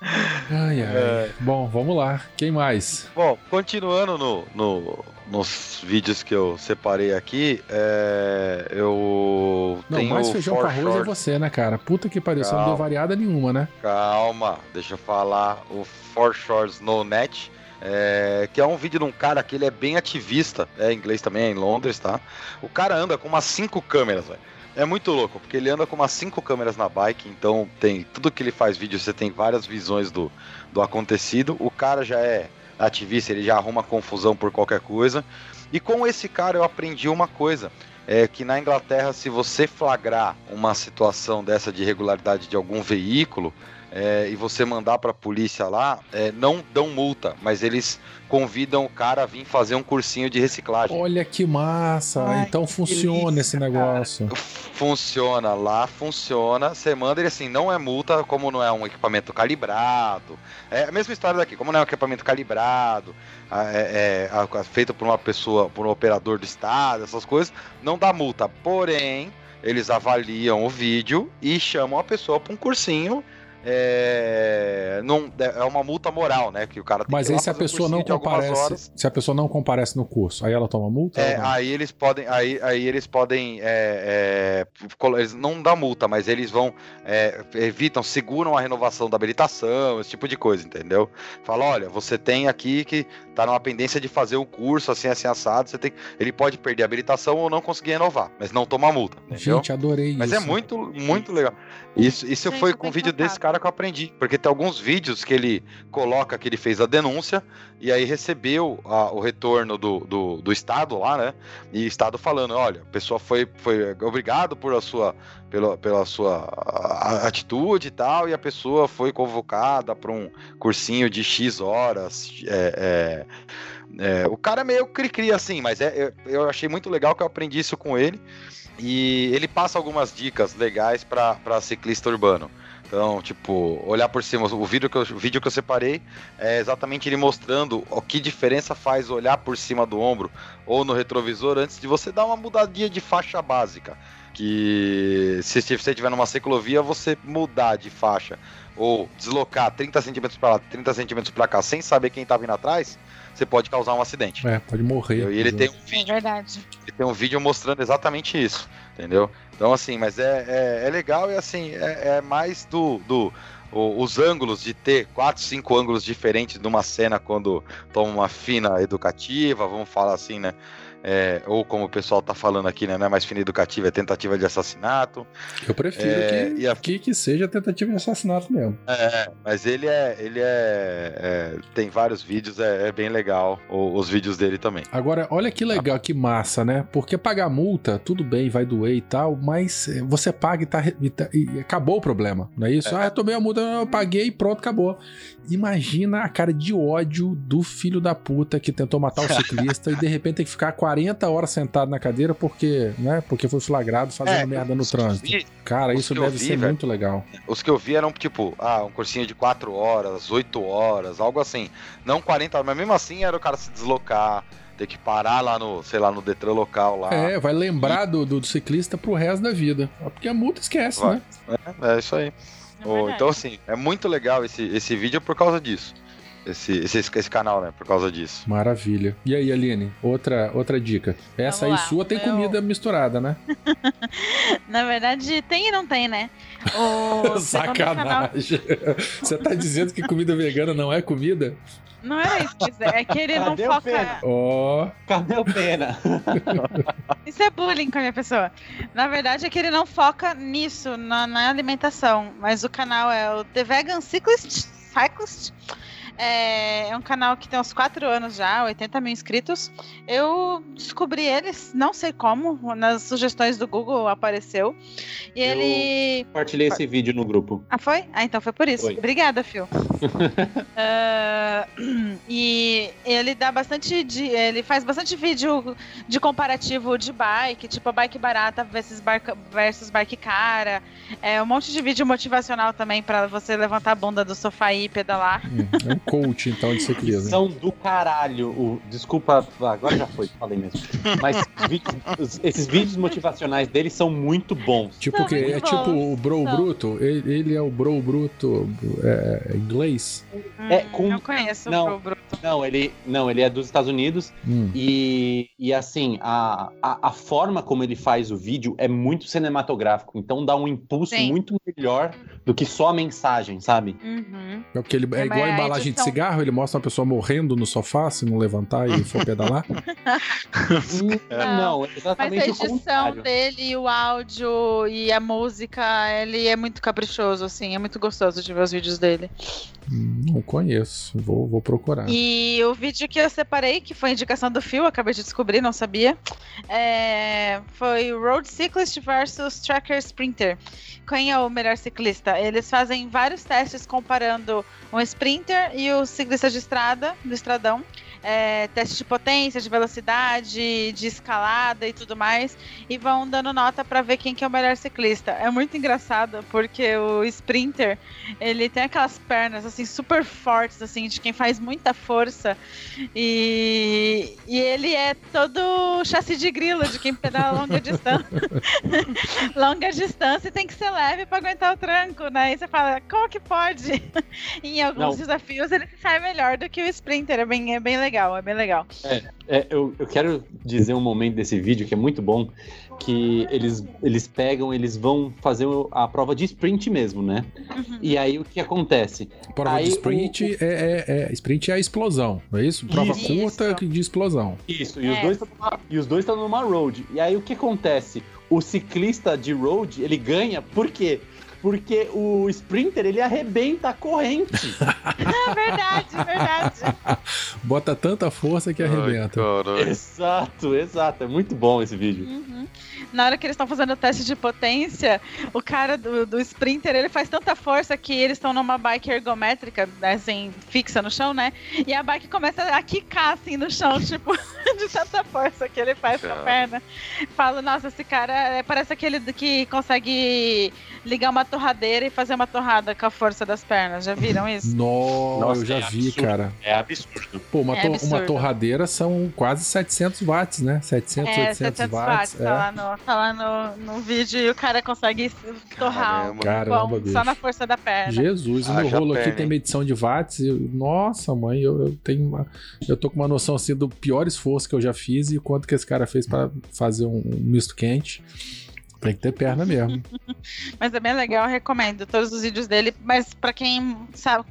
Ai, ai. É. Bom, vamos lá. Quem mais? Bom, continuando no, no- nos vídeos que eu separei aqui, é, eu Não, tenho mais feijão com arroz é Short- você, né, cara? Puta que pariu, você não deu variada nenhuma, né? Calma, deixa eu falar. O For Shores No Net, é, que é um vídeo de um cara que ele é bem ativista, é em inglês também, é em Londres, tá? O cara anda com umas cinco câmeras, velho. É muito louco, porque ele anda com umas cinco câmeras na bike, então tem tudo que ele faz vídeo, você tem várias visões do, do acontecido. O cara já é ativista, ele já arruma confusão por qualquer coisa. E com esse cara eu aprendi uma coisa. É que na Inglaterra, se você flagrar uma situação dessa de irregularidade de algum veículo é, e você mandar pra polícia lá, é, não dão multa, mas eles convidam o cara a vir fazer um cursinho de reciclagem. Olha que massa! Ai, então funciona delícia, esse negócio. Funciona, lá funciona. Você manda ele assim, não é multa, como não é um equipamento calibrado. É a mesma história daqui, como não é um equipamento calibrado, a- é, é, a- feito por uma pessoa, por um operador do estado, essas coisas, não dá multa. Porém, eles avaliam o vídeo e chamam a pessoa para um cursinho. É, não, é uma multa moral, né? Que o cara tem Mas que aí se a um pessoa não comparece, se a pessoa não comparece no curso, aí ela toma multa? É, aí eles podem, aí, aí eles podem, é, é, eles não dão multa, mas eles vão, é, evitam, seguram a renovação da habilitação, esse tipo de coisa, entendeu? Fala, olha, você tem aqui que tá numa pendência de fazer o curso assim, assim, assado, você tem, ele pode perder a habilitação ou não conseguir renovar, mas não toma multa, entendeu? Gente, adorei Mas isso. é muito, muito legal. Isso, isso Gente, foi com o vídeo desse cara que eu aprendi. Porque tem alguns vídeos que ele coloca que ele fez a denúncia e aí recebeu a- o retorno do, do, do Estado lá, né? E o Estado falando: olha, a pessoa foi, foi obrigado por a sua, pela, pela sua atitude e tal, e a pessoa foi convocada para um cursinho de X horas. é, é, é, o cara é meio cri-cri assim, mas é, eu, eu achei muito legal que eu aprendi isso com ele. E ele passa algumas dicas legais para ciclista urbano. Então, tipo, olhar por cima. O vídeo, que eu, vídeo que eu separei é exatamente ele mostrando o que diferença faz olhar por cima do ombro ou no retrovisor antes de você dar uma mudadinha de faixa básica. Que se você estiver numa ciclovia, você mudar de faixa ou deslocar 30 centímetros para lá, 30 centímetros para cá, sem saber quem tá vindo atrás, você pode causar um acidente. É, pode morrer. E ele tem um É vídeo verdade. ele tem um vídeo mostrando exatamente isso, entendeu? Então, assim, mas é, é, é legal e assim, é, é mais do. do o- os ângulos de ter quatro, cinco ângulos diferentes numa cena quando toma uma fina educativa, vamos falar assim, né? É, ou como o pessoal tá falando aqui, né, não é mais fina educativa, é tentativa de assassinato. Eu prefiro É, que, e a- que, que seja tentativa de assassinato mesmo. É, mas ele é, ele é, é, tem vários vídeos, é, é bem legal o- os vídeos dele também. Agora, olha que legal, que massa, né? Porque pagar multa, tudo bem, vai doer e tal, mas eh, você paga e, tá, e, tá- e acabou o problema, não é isso? Ah, eu tomei a multa, eu paguei e pronto, acabou. Imagina a cara de ódio do filho da puta que tentou matar o ciclista e de repente tem que ficar 40 horas sentado na cadeira porque, né? Porque foi flagrado fazendo É, merda no trânsito. vi- Cara, isso deve vi, ser velho. muito legal. Os que eu vi eram tipo, ah, um cursinho de 4 horas, 8 horas, algo assim. Não 40 horas, mas mesmo assim era o cara se deslocar, ter que parar lá no, sei lá, no Detran local lá. É, vai lembrar do, do ciclista pro resto da vida. Porque a multa esquece, Vai. né? É, é isso aí. É então, assim, é muito legal esse, esse vídeo por causa disso. Esse, esse, esse canal, né? Por causa disso. Maravilha. E aí, Aline, outra, outra dica. Essa aí Vamos lá, sua tem eu- comida misturada, né? Na verdade, tem e não tem, né? O. Sacanagem. Você tá dizendo que comida vegana não é comida? Não era isso, dizer, é que ele não Cadê o foca. Pena? Ó, Cadê o Pena? Isso é bullying com a minha pessoa. Na verdade, é que ele não foca nisso, na, na alimentação. Mas o canal é o The Vegan Cyclist. Cyclist. É, é um canal que tem uns 4 anos já, 80 mil inscritos. Eu descobri eles, não sei como, nas sugestões do Google apareceu. E Eu- ele. Compartilhei esse vídeo no grupo. Ah, foi? Ah, então foi por isso. Foi. Obrigada, Phil. Ah, e ele dá bastante. De, ele faz bastante vídeo de comparativo de bike, tipo a bike barata versus, barca, versus bike cara. É um monte de vídeo motivacional também pra você levantar a bunda do sofá e pedalar. hum, é um coach então de ciclismo. São do caralho. O, desculpa, agora já foi, falei mesmo. Mas vi- os- esses vídeos motivacionais dele são muito bons. Tipo São que é tipo o bro são. bruto, ele, ele é o bro bruto é, inglês. É, Hum, com- Não conheço não. o Bruto. Não, ele, não, ele é dos Estados Unidos Hum. e, e assim, a, a, a forma como ele faz o vídeo é muito cinematográfico, então dá um impulso Sim. muito melhor do que só a mensagem, sabe? Uhum. É porque ele é É, igual a a embalagem de edição- cigarro, ele mostra uma pessoa morrendo no sofá se não levantar e for pedalar. Não, é Mas exatamente a edição dele, o áudio e a música, ele é muito caprichoso, assim, é muito gostoso de ver os vídeos dele. Hum, não conheço, vou, vou procurar. E o vídeo que eu separei, que foi indicação do Phil, acabei de descobrir, não sabia, é, foi Road Cyclist versus Tracker Sprinter. Quem é o melhor ciclista? Eles fazem vários testes comparando um sprinter e o ciclista de estrada, do estradão. É, teste de potência, de velocidade, de escalada e tudo mais, e vão dando nota para ver quem que é o melhor ciclista. É muito engraçado porque o sprinter ele tem aquelas pernas assim super fortes assim de quem faz muita força e, e ele é todo chassi de grilo de quem pedala longa distância. longa distância e tem que ser leve para aguentar o tranco, né? E você fala, como que pode? em alguns Não. desafios ele sai melhor do que o sprinter, é bem, é bem legal, é bem legal. É, eu, eu quero dizer um momento desse vídeo que é muito bom, que eles, eles pegam, eles vão fazer a prova de sprint mesmo, né? Uhum. E aí o que acontece? Prova Aí de sprint o- É, é, é- Sprint é a explosão, não é isso? Prova Isso. curta de explosão. Isso, e os É. dois numa, e os dois estão numa road. E aí o que acontece? O ciclista de road, ele ganha, por quê? Porque o sprinter, ele arrebenta a corrente. É verdade, é verdade. Bota tanta força que arrebenta. Ai, exato, exato. É muito bom esse vídeo. Uhum. Na hora que eles estão fazendo o teste de potência, o cara do, do sprinter, ele faz tanta força que eles estão numa bike ergométrica, assim, fixa no chão, né? E a bike começa a quicar, assim, no chão, tipo, de tanta força que ele faz com a perna. Falo, nossa, esse cara é- parece aquele que consegue ligar uma torradeira e fazer uma torrada com a força das pernas. Já viram isso? Nossa, Nossa, eu já é vi, absurdo. cara. É absurdo. Pô, uma, É to- absurdo. uma torradeira são quase 700 watts, né? 700, É, 800 700 watts. watts, tá lá, é. No, tá lá no, no vídeo e o cara consegue torrar Caramba. Caramba, pão bicho. só na força da perna. Jesus, o meu rolo aqui perna, tem hein? medição de watts. eu- nossa, mãe, eu, eu tenho uma, eu tô com uma noção assim do pior esforço que eu já fiz e quanto que esse cara fez pra fazer um, um misto quente. Tem que ter perna mesmo. Mas é bem legal, eu recomendo todos os vídeos dele. Mas pra quem sabe,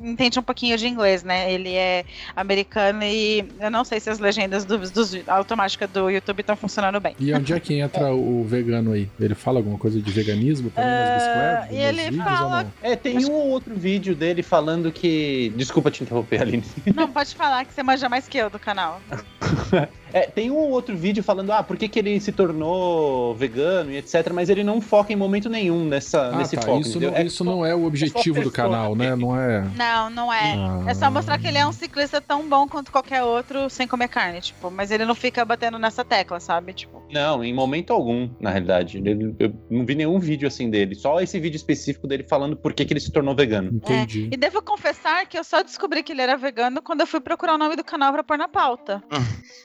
entende um pouquinho de inglês, né? Ele é americano e eu não sei se as legendas dos automáticas do YouTube estão funcionando bem. E onde é que entra o vegano aí? Ele fala alguma coisa de veganismo também nas Ah, bicicletas? e ele vídeos fala- ou? É, tem um ou outro vídeo dele falando que. Desculpa te interromper, Aline. Não, pode falar que você manja mais que eu do canal. É, tem um ou outro vídeo falando, ah, por que, que ele se tornou vegano e etc. Mas ele não foca em momento nenhum nessa, Ah, nesse tá. foco. Isso, não, isso não é o objetivo do canal, né? Não é. Não, não é. Ah. É só mostrar que ele é um ciclista tão bom quanto qualquer outro sem comer carne, tipo. Mas ele não fica batendo nessa tecla, sabe? Tipo. Não, em momento algum, na realidade. Ele- eu não vi nenhum vídeo assim dele. Só esse vídeo específico dele falando por que, que ele se tornou vegano. Entendi. E devo confessar que eu só descobri que ele era vegano quando eu fui procurar o nome do canal pra pôr na pauta.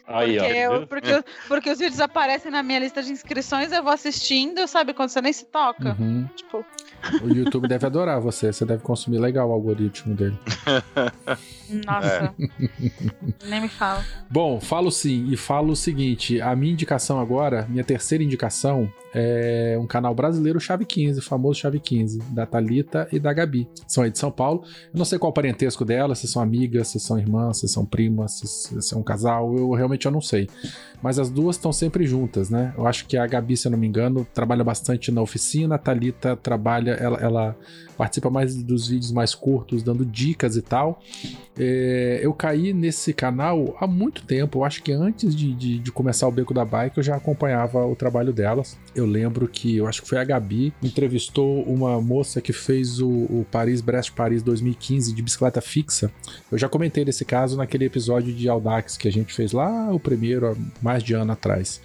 Aí, porque, ó. eu- porque, porque os vídeos aparecem na minha lista de inscrições, eu vou assistindo, sabe? Quando você nem se toca. Uhum. Tipo, O YouTube deve adorar você. Você deve consumir legal o algoritmo dele. nossa. Nem me fala. Bom, falo sim e falo o seguinte: a minha indicação agora, minha terceira indicação, é um canal brasileiro Chave 15, o famoso Chave 15, da Thalita e da Gabi. São aí de São Paulo. Eu não sei qual o parentesco delas, se são amigas, se são irmãs, se são primas, se, se são um casal, eu realmente eu não sei. Mas as duas estão sempre juntas, né? Eu acho que a Gabi, se eu não me engano, trabalha bastante na oficina, a Thalita trabalha, ela, ela participa mais dos vídeos mais curtos, dando dicas e tal. É, eu caí nesse canal há muito tempo. Eu acho que antes de, de, de começar o Beco da Bike eu já acompanhava o trabalho delas. Eu lembro que eu acho que foi a Gabi entrevistou uma moça que fez o, o Paris-Brest-Paris 2015 de bicicleta fixa. Eu já comentei desse caso naquele episódio de Audax que a gente fez lá, o primeiro, há mais de ano atrás.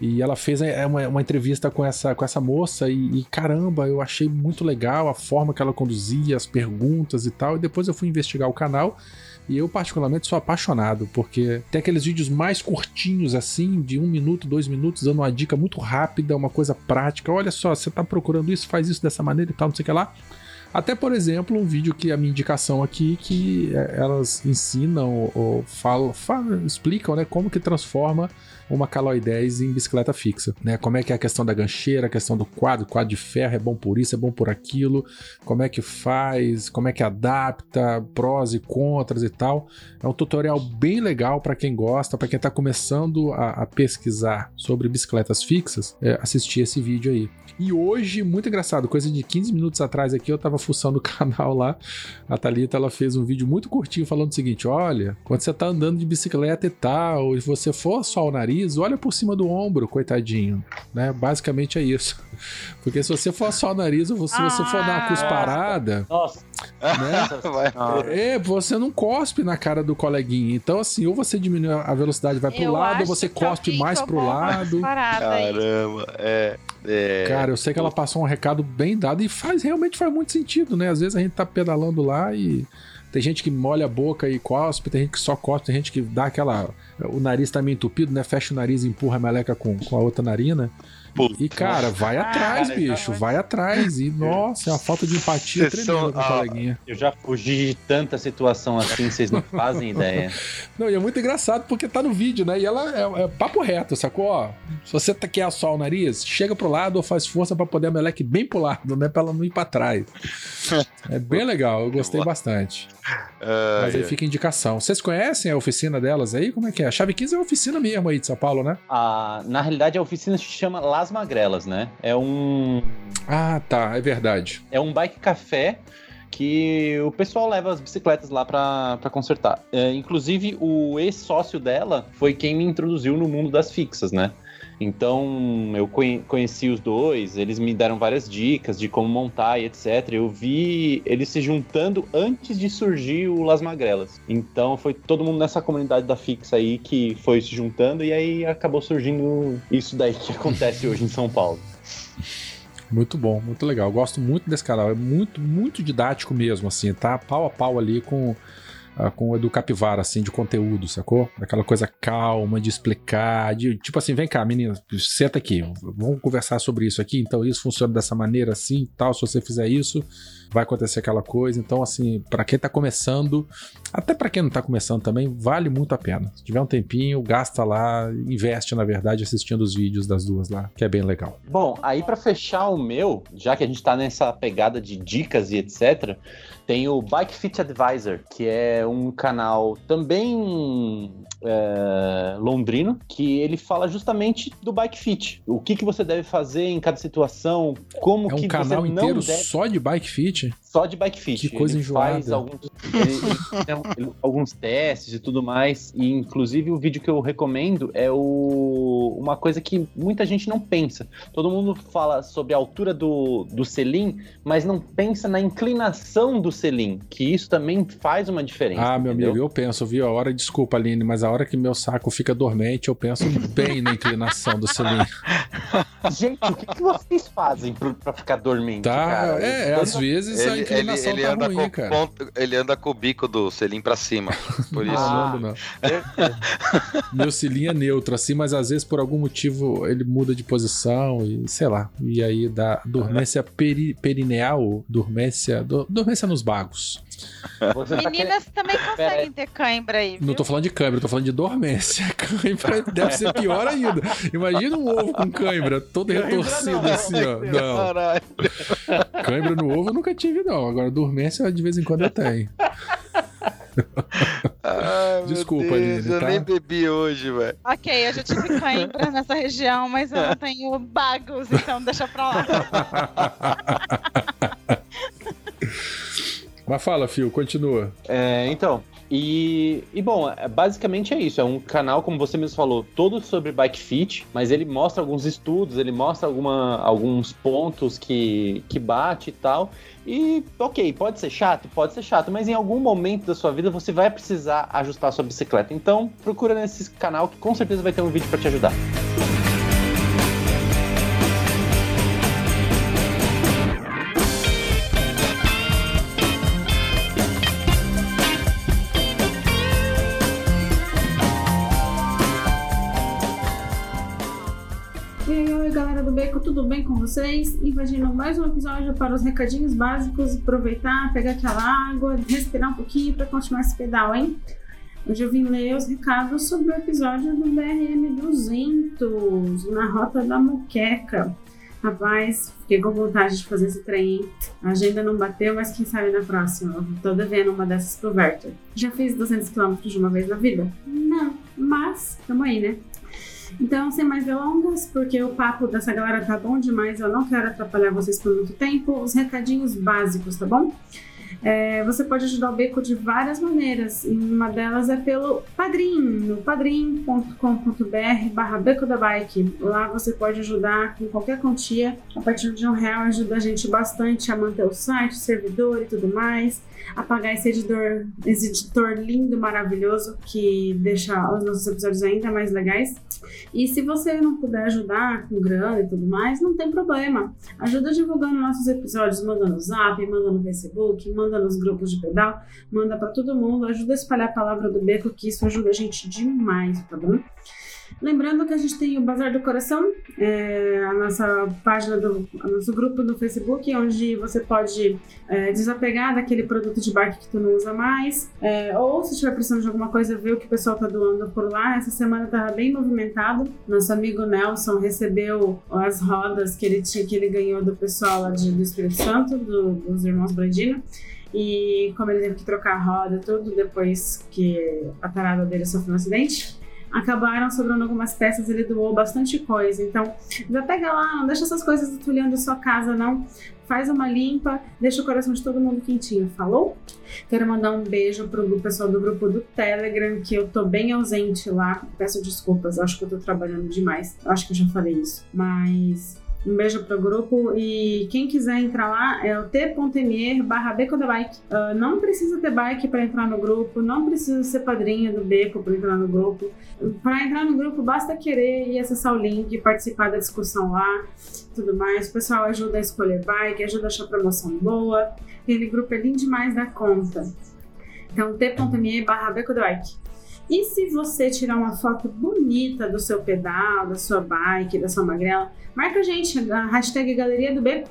E ela fez é, uma, uma entrevista com essa, com essa moça e, e, caramba, eu achei muito legal a forma que ela conduzia, as perguntas e tal. E depois eu fui investigar o canal e eu, particularmente, sou apaixonado, porque tem aqueles vídeos mais curtinhos, assim, de um minuto, dois minutos, dando uma dica muito rápida, uma coisa prática. Olha só, você tá procurando isso, faz isso dessa maneira e tal, não sei o que lá. Até, por exemplo, um vídeo que a minha indicação aqui, que é, elas ensinam ou falam, falam explicam, né, como que transforma uma Caloi 10 em bicicleta fixa, né? Como é que é a questão da gancheira, a questão do quadro, quadro de ferro é bom por isso, é bom por aquilo, como é que faz, como é que adapta, prós e contras e tal. É um tutorial bem legal para quem gosta, para quem está começando a, a, pesquisar sobre bicicletas fixas, é, assistir esse vídeo aí. E hoje, muito engraçado, coisa de 15 minutos atrás aqui, eu tava fuçando o canal lá. A Thalita, ela fez um vídeo muito curtinho falando o seguinte: olha, quando você tá andando de bicicleta e tal, e você for só o nariz, olha por cima do ombro, coitadinho. Né? Basicamente é isso. Porque se você for só o nariz, ou se ah, você for dar uma cusparada. Nossa. Né? é, você não cospe na cara do coleguinha. Então, assim, ou você diminui a velocidade vai pro eu lado, ou você cospe mais pro lado. Caramba, é. É... Cara, eu sei que ela passou um recado bem dado e faz realmente faz muito sentido, né? Às vezes a gente tá pedalando lá e tem gente que molha a boca e cospe, tem gente que só cospe, tem gente que dá aquela. O nariz tá meio entupido, né? Fecha o nariz e empurra a meleca com, com a outra narina. E, cara, vai atrás, Ah, bicho, vai atrás. E, nossa, é uma falta de empatia Vocês tremenda são- com a ah, coleguinha. Eu já fugi de tanta situação assim, vocês não fazem ideia. Não, e é muito engraçado porque tá no vídeo, né? E ela é, é papo reto, sacou? Ó, se você tá- quer assar o nariz, chega pro lado ou faz força pra poder a meleque bem pro lado, né? Pra ela não ir pra trás. É bem legal, eu gostei bastante. Ah, Mas aí é. fica a indicação. Vocês conhecem a oficina delas aí? Como é que é? A Chave 15 é a oficina mesmo aí de São Paulo, né? Ah, na realidade, a oficina se chama Las Magrelas, né? É um, Ah, tá, é verdade. é um bike café que o pessoal leva as bicicletas lá pra pra consertar. É, inclusive, o ex-sócio dela foi quem me introduziu no mundo das fixas, né? Então, eu conhe- conheci os dois, eles me deram várias dicas de como montar e etc. Eu vi eles se juntando antes de surgir o Las Magrelas. Então, foi todo mundo nessa comunidade da fixa aí que foi se juntando e aí acabou surgindo isso daí que acontece hoje em São Paulo. Muito bom, muito legal. Eu gosto muito desse canal. É muito, muito didático mesmo, assim, tá pau a pau ali com, ah, com o Edu Capivara, assim, de conteúdo, sacou? Aquela coisa calma de explicar, de tipo assim, vem cá, menina, senta aqui, vamos conversar sobre isso aqui. Então, isso funciona dessa maneira, assim, tal. Se você fizer isso, vai acontecer aquela coisa. Então, assim, para quem tá começando, até para quem não tá começando também, vale muito a pena. Se tiver um tempinho, gasta lá, investe, na verdade, assistindo os vídeos das duas lá, que é bem legal. Bom, aí para fechar o meu, já que a gente tá nessa pegada de dicas e etc., tem o Bike Fit Advisor, que é um canal também é, londrino, que ele fala justamente do bike fit. O que, que você deve fazer em cada situação, como é um que canal você inteiro não deve... só de bike fit? Só de bike fit. Que coisa ele enjoada. Faz alguns, ele, ele alguns testes e tudo mais. E inclusive o vídeo que eu recomendo é o, uma coisa que muita gente não pensa. Todo mundo fala sobre a altura do, do selim, mas não pensa na inclinação do selim, que isso também faz uma diferença. Ah, meu entendeu? amigo, eu penso, viu? A hora, desculpa, Aline, mas a hora que meu saco fica dormente, eu penso bem na inclinação do selim. Gente, o que, que vocês fazem pro- pra ficar dormente? Tá? cara? É, às vezes a Ele, ele, tá anda ruim, com ponto- ele anda com o bico do selim pra cima. Por isso. Ah. Não, não. Meu cilinho é neutro, assim, mas às vezes por algum motivo ele muda de posição e sei lá. E aí dá dormência peri- perineal, dormência, do- dormência nos bagos. Você tá querendo- Meninas também conseguem ter cãibra aí. Não viu? tô falando de câimbra, eu tô falando de dormência. Câimbra deve ser pior ainda. Imagina um ovo com câimbra, todo retorcido não. assim, ó. Não, Caralho. câimbra no ovo eu nunca tive, não. Agora dormência de vez em quando eu tenho. Ai, Desculpa, Deus, Aline, Eu tá? nem bebi hoje, velho. Ok, eu já tive cãibra nessa região, mas eu não tenho bagos, então deixa pra lá. Mas fala, Fio, continua. É, então. E, e bom, é- basicamente é isso. É um canal, como você mesmo falou, todo sobre bike fit, mas ele mostra alguns estudos, ele mostra alguma, alguns pontos que, que bate e tal. E, ok, pode ser chato? Pode ser chato, mas em algum momento da sua vida você vai precisar ajustar a sua bicicleta. Então, procura nesse canal que com certeza vai ter um vídeo para te ajudar. E vocês? Invadindo mais um episódio para os recadinhos básicos, aproveitar, pegar aquela água, respirar um pouquinho para continuar esse pedal, hein? Hoje eu vim ler os recados sobre o episódio do BRM 200, na Rota da Moqueca. Rapaz, fiquei com vontade de fazer esse trem, hein? A agenda não bateu, mas quem sabe na próxima. Eu tô devendo uma dessas pro Werther. Já fiz 200 km de uma vez na vida? Não, mas tamo aí, né? Então, sem mais delongas, porque o papo dessa galera tá bom demais, eu não quero atrapalhar vocês por muito tempo, os recadinhos básicos, tá bom? É, você pode ajudar o Beco de várias maneiras, e uma delas é pelo Padrim, no padrim.com.br barra Beco da Bike. Lá você pode ajudar com qualquer quantia, a partir de um real ajuda a gente bastante a manter o site, o servidor e tudo mais, a pagar esse editor, esse editor lindo, maravilhoso, que deixa os nossos episódios ainda mais legais. E se você não puder ajudar com grana e tudo mais, não tem problema. Ajuda divulgando nossos episódios, manda no Zap, manda no Facebook, manda nos grupos de pedal, manda pra todo mundo, ajuda a espalhar a palavra do beco, que isso ajuda a gente demais, tá bom? Lembrando que a gente tem o Bazar do Coração, é, a nossa página do nosso grupo no Facebook, onde você pode é, desapegar daquele produto de bike que tu não usa mais, é, ou se estiver precisando de alguma coisa, ver o que o pessoal tá doando por lá. Essa semana tava bem movimentado. Nosso amigo Nelson recebeu as rodas que ele tinha, que ele ganhou do pessoal lá de, do Espírito Santo, do- dos irmãos Brandino. E como ele teve que trocar a roda tudo depois que a tarada dele sofreu um acidente, acabaram sobrando algumas peças, ele doou bastante coisa. Então, já pega lá, não deixa essas coisas entulhando sua casa, não. Faz uma limpa, deixa o coração de todo mundo quentinho, falou? Quero mandar um beijo pro pessoal do grupo do Telegram, que eu tô bem ausente lá. Peço desculpas, acho que eu tô trabalhando demais. Acho que eu já falei isso. Mas um beijo pro grupo e quem quiser entrar lá é o t.me barra Beco da Bike. Ah, não precisa ter bike para entrar no grupo, não precisa ser padrinho do Beco para entrar no grupo. Para entrar no grupo basta querer e acessar o link, participar da discussão lá, tudo mais. O pessoal ajuda a escolher bike, ajuda a achar promoção boa. Aquele grupo é lindo demais da conta. Então t.me barra Beco da Bike. E se você tirar uma foto bonita do seu pedal, da sua bike, da sua magrela, marca a gente, a hashtag Galeria do Beco.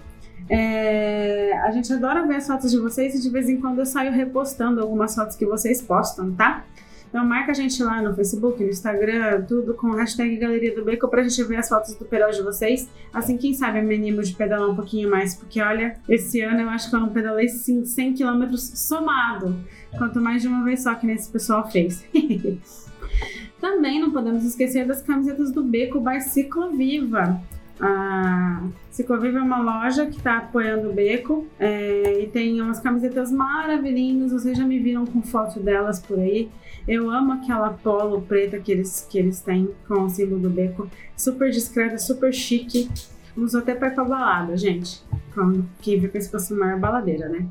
É, a gente adora ver as fotos de vocês e de vez em quando eu saio repostando algumas fotos que vocês postam, tá? Então marca a gente lá no Facebook, no Instagram, tudo com hashtag Galeria do Beco pra gente ver as fotos do pedal de vocês. Assim, quem sabe eu me animo de pedalar um pouquinho mais, porque olha, esse ano eu acho que eu não pedalei 100 km somado, quanto mais de uma vez só que nesse pessoal fez. Também não podemos esquecer das camisetas do Beco by Cicloviva. A Cicloviva é uma loja que está apoiando o Beco é, e tem umas camisetas maravilhindas. Vocês já me viram com foto delas por aí. Eu amo aquela polo preta que eles, que eles têm com o símbolo do Beco. Super discreta, super chique. Uso até para ir balada, gente. Como quem vê com esse costume baladeira, né?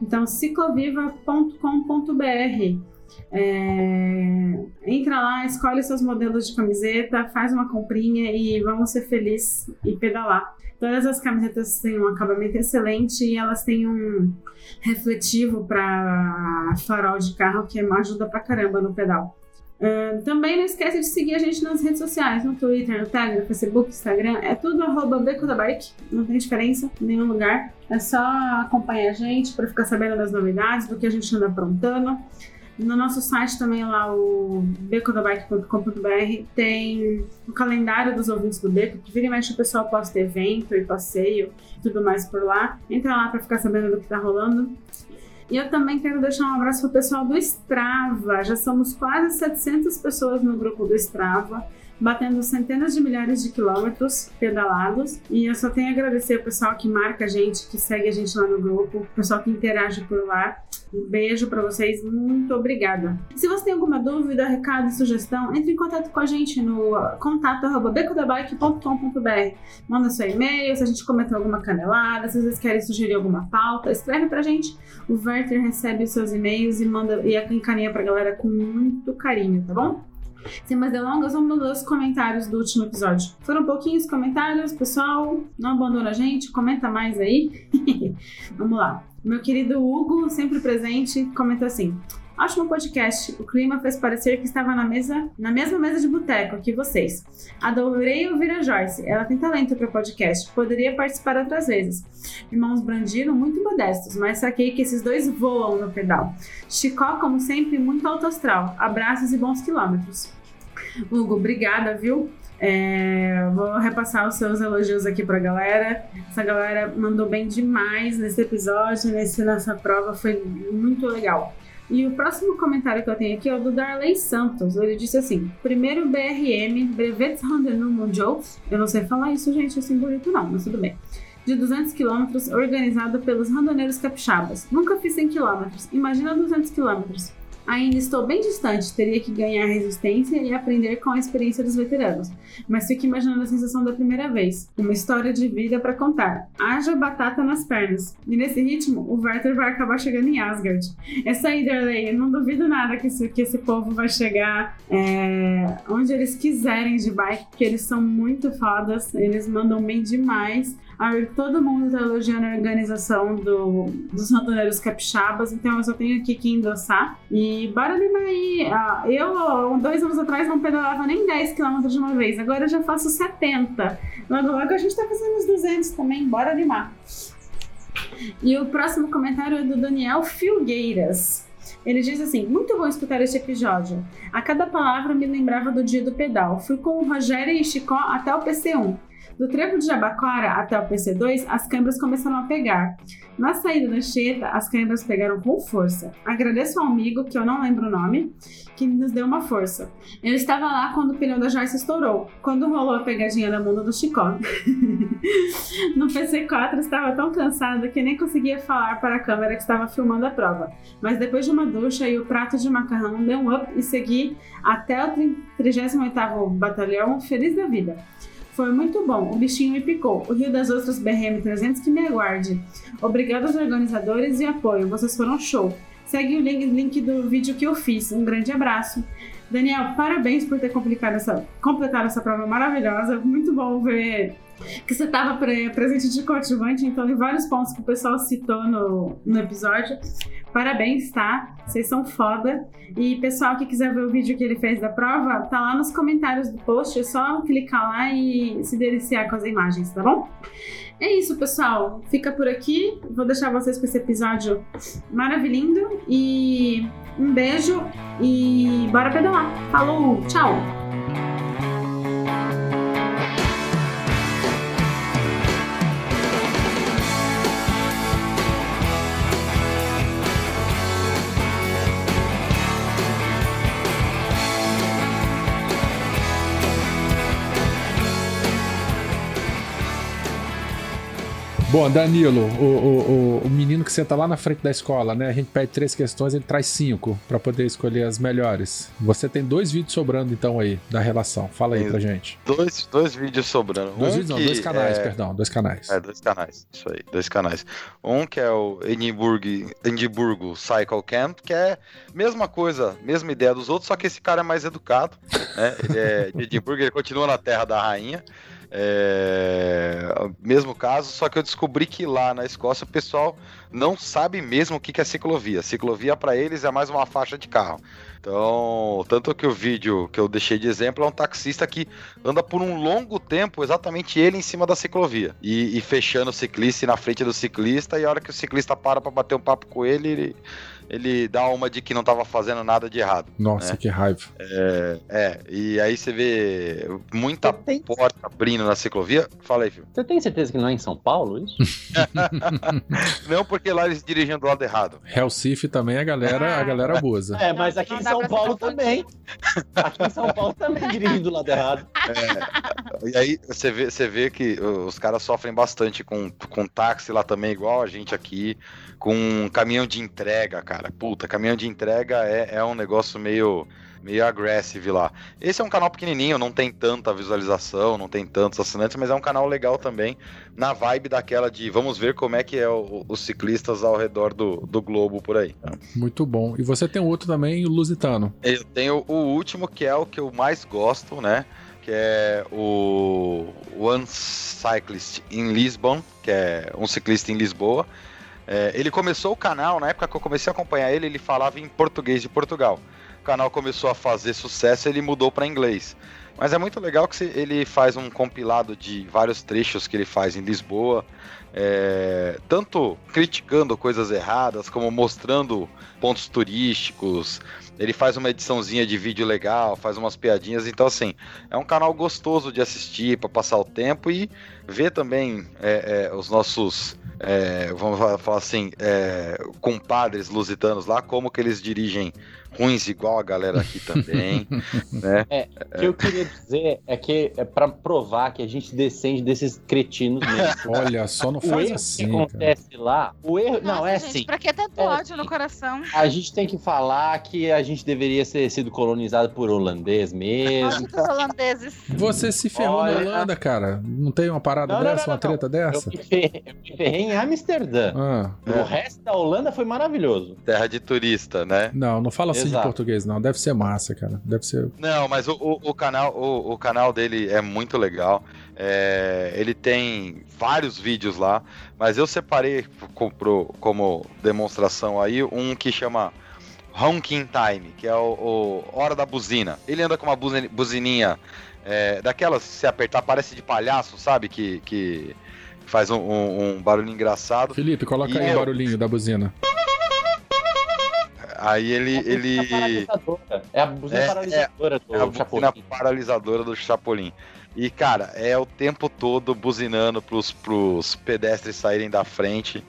Então, cicloviva.com.br é, entra lá, escolhe seus modelos de camiseta, faz uma comprinha e vamos ser felizes e pedalar. Todas as camisetas têm um acabamento excelente e elas têm um refletivo para farol de carro que ajuda pra caramba no pedal. Uh, também não esquece de seguir a gente nas redes sociais, no Twitter, no Telegram, no Facebook, Instagram, é tudo arroba Beco da Bike, não tem diferença em nenhum lugar. É só acompanhar a gente para ficar sabendo das novidades, do que a gente anda aprontando. No nosso site também lá, o becodabike.com.br, tem o calendário dos ouvintes do Beco, que vira e mexe o pessoal posta evento e passeio tudo mais por lá. Entra lá para ficar sabendo do que tá rolando. E eu também quero deixar um abraço pro pessoal do Strava. Já somos quase 700 pessoas no grupo do Strava batendo centenas de milhares de quilômetros pedalados. E eu só tenho a agradecer o pessoal que marca a gente, que segue a gente lá no grupo, o pessoal que interage por lá. Um beijo para vocês, muito obrigada. Se você tem alguma dúvida, recado, sugestão, entre em contato com a gente no contato@becodabike.com.br. Manda seu e-mail, se a gente comentou alguma canelada, se vocês querem sugerir alguma pauta, escreve pra gente. O Werther recebe os seus e-mails e manda e encaminha pra galera com muito carinho, tá bom? Sem mais delongas, vamos ler os comentários do último episódio. Foram pouquinhos comentários, pessoal. Não abandona a gente, comenta mais aí. vamos lá. Meu querido Hugo, sempre presente, comenta assim: Ótimo podcast. O clima fez parecer que estava na mesa, na mesma mesa de boteco que vocês. Adorei ouvir a Joyce. Ela tem talento para podcast. Poderia participar outras vezes. Irmãos Brandino, muito modestos, mas saquei que esses dois voam no pedal. Chicó, como sempre, muito alto astral. Abraços e bons quilômetros. Hugo, obrigada, viu? É, vou repassar os seus elogios aqui pra galera. Essa galera mandou bem demais nesse episódio, nesse, nessa prova, foi muito legal. E o próximo comentário que eu tenho aqui é o do Darley Santos. Ele disse assim: primeiro BRM, Brevets Randonneur Mondiaux. Eu não sei falar isso, gente, assim bonito não, mas tudo bem. De 200 km, organizado pelos randoneiros capixabas. Nunca fiz 100 km, imagina 200 km. Ainda estou bem distante, teria que ganhar resistência e aprender com a experiência dos veteranos. Mas fico imaginando a sensação da primeira vez. Uma história de vida para contar. Haja batata nas pernas. E nesse ritmo, o Werther vai acabar chegando em Asgard. Essa aí, Darley, não duvido nada que esse, que esse povo vai chegar é, onde eles quiserem de bike, porque eles são muito fodas, eles mandam bem demais. Todo mundo tá elogiando a organização do, dos randoneiros capixabas, então eu só tenho aqui que endossar. E bora animar aí. Ah, eu, dois anos atrás, não pedalava nem 10 km de uma vez, agora eu já faço 70. Logo, logo a gente tá fazendo os 200 também, bora animar. E o próximo comentário é do Daniel Filgueiras. Ele diz assim: Muito bom escutar este episódio. A cada palavra me lembrava do dia do pedal. Fui com o Rogério e Chicó até o PC1. Do trevo de Jabaquara até o PC2, as câmeras começaram a pegar. Na saída da Cheta, as câmeras pegaram com força. Agradeço ao amigo, que eu não lembro o nome, que nos deu uma força. Eu estava lá quando o pneu da Joyce estourou, quando rolou a pegadinha na bunda do Chicó. no PC4 estava tão cansada que nem conseguia falar para a câmera que estava filmando a prova. Mas depois de uma ducha e o prato de macarrão, dei um up e segui até o 38º Batalhão feliz da vida. Foi muito bom, o bichinho me picou. O Rio das Ostras BRM 300 que me aguarde. Obrigado aos organizadores e apoio, vocês foram show. Segue o link, link do vídeo que eu fiz. Um grande abraço. Daniel, parabéns por ter completado essa, completado essa prova maravilhosa. Muito bom ver que você estava pre presente de coadjuvante, então, em vários pontos que o pessoal citou no, no episódio. Parabéns, tá? Vocês são foda. E pessoal que quiser ver o vídeo que ele fez da prova, tá lá nos comentários do post. É só clicar lá e se deliciar com as imagens, tá bom? É isso, pessoal. Fica por aqui. Vou deixar vocês com esse episódio maravilhoso. E um beijo e bora pedalar. Falou, tchau! Bom, Danilo, o, o, o, menino que senta lá na frente da escola, né? A gente pede três questões, ele traz cinco para poder escolher as melhores. Você tem dois vídeos sobrando, então, aí, da relação. Fala aí tem pra gente. Dois, dois vídeos sobrando. Dois um vídeos, não, dois canais, é... perdão, dois canais. É, dois canais, isso aí, dois canais. Um que é o Edimburgo, Edimburgo Cycle Camp, que é mesma coisa, mesma ideia dos outros, só que esse cara é mais educado, né? Ele é de Edimburgo, ele continua na terra da rainha. É... Mesmo caso, só que eu descobri que lá na Escócia o pessoal não sabe mesmo o que é ciclovia. Ciclovia para eles é mais uma faixa de carro. Então, tanto que o vídeo que eu deixei de exemplo é um taxista que anda por um longo tempo, exatamente ele em cima da ciclovia. E, e fechando o ciclista e na frente do ciclista, e a hora que o ciclista para para bater um papo com ele, ele ele dá uma de que não estava fazendo nada de errado. Nossa, né? que raiva. É, é, e aí você vê muita tem... porta abrindo na ciclovia. Fala aí, filho. Você tem certeza que não é em São Paulo isso? não, porque lá eles dirigem do lado errado. Recife também a galera, a galera abusa. É, mas aqui em São Paulo também. Aqui em São Paulo também dirigem do lado errado. É, e aí você vê, você vê que os caras sofrem bastante com, com táxi lá também, igual a gente aqui com caminhão de entrega, cara. Puta, caminhão de entrega é, é um negócio meio meio agressivo lá. Esse é um canal pequenininho, não tem tanta visualização, não tem tantos assinantes, mas é um canal legal também, na vibe daquela de vamos ver como é que é o, os ciclistas ao redor do, do globo por aí. Muito bom. E você tem outro também, o Lusitano. Eu tenho o último, que é o que eu mais gosto, né? Que é o One Cyclist in Lisbon, que é um ciclista em Lisboa. É, ele começou o canal, na época que eu comecei a acompanhar ele, ele falava em português de Portugal. O canal começou a fazer sucesso ele mudou para inglês. Mas é muito legal que ele faz um compilado de vários trechos que ele faz em Lisboa, é, tanto criticando coisas erradas, como mostrando pontos turísticos. Ele faz uma ediçãozinha de vídeo legal, faz umas piadinhas. Então, assim, é um canal gostoso de assistir para passar o tempo e ver também é, é, os nossos é, vamos falar assim, é, compadres lusitanos lá, como que eles dirigem ruins igual a galera aqui também, né? É, o que eu queria dizer é que é para provar que a gente descende desses cretinos mesmo. Olha, só não faz o assim. O que acontece cara. lá, o erro, Nossa, não é gente, assim. Pra que tanto é, ódio no coração? A gente tem que falar que a gente deveria ter sido colonizado por holandês mesmo. Dos holandeses. Você se ferrou Olha, na Holanda, cara. Não tem uma parada não, dessa, não, não, uma treta dessa? Eu me, ferrei, eu me ferrei em Amsterdã. Ah, o resto da Holanda foi maravilhoso. Terra de turista, né? Não, não fala assim. De português, não. Deve ser massa, cara. Deve ser. Não, mas o, o, o canal, o, o, canal dele é muito legal. É, ele tem vários vídeos lá, mas eu separei pro, como demonstração aí um que chama Honking Time, que é o, Hora da Buzina. Ele anda com uma buzininha é, daquelas, se apertar, parece de palhaço, sabe? Que, que faz um, um, um barulho engraçado. Felipe, coloca e aí eu... o barulhinho da buzina. Aí ele. É a ele... É a buzina é, paralisadora é, do é a buzina paralisadora do Chapolin. E, cara, é o tempo todo buzinando pros, pros pedestres saírem da frente.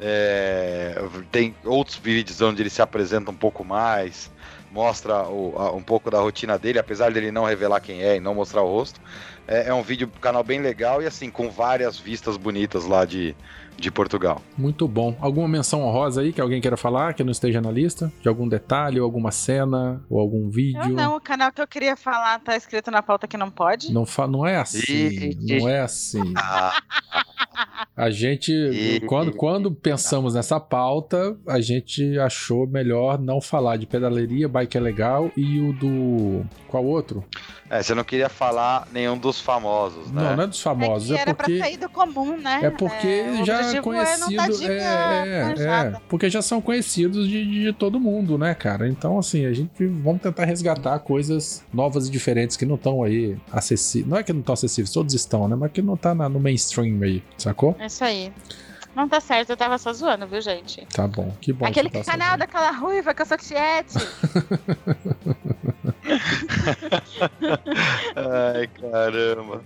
É, tem outros vídeos onde ele se apresenta um pouco mais, mostra o, a, um pouco da rotina dele, apesar dele não revelar quem é e não mostrar o rosto. É, é um vídeo canal bem legal e assim, com várias vistas bonitas lá de, de Portugal. Muito bom. Alguma menção honrosa aí que alguém queira falar, que não esteja na lista? De algum detalhe, ou alguma cena, ou algum vídeo? Eu não, o canal que eu queria falar tá escrito na pauta que não pode. Não, fa não é assim, não é assim. A gente, quando, quando pensamos nessa pauta, a gente achou melhor não falar de pedaleria, Bike é legal e o do. Qual outro? É, você não queria falar nenhum dos famosos, né? Não, não é dos famosos, é é, que era porque. pra sair do comum, né? É porque É, o já é conhecido. É, dar dica é, é, porque já são conhecidos de, de todo mundo, né, cara? Então, assim, a gente vamos tentar resgatar coisas novas e diferentes que não estão aí acessíveis. Não é que não estão acessíveis, todos estão, né? Mas que não tá na- no mainstream aí, sacou? É isso aí. Não tá certo, eu tava só zoando, viu, gente? Tá bom, que bom. Aquele que tá canal sabendo. daquela ruiva que eu sou tiete. Ai, caramba.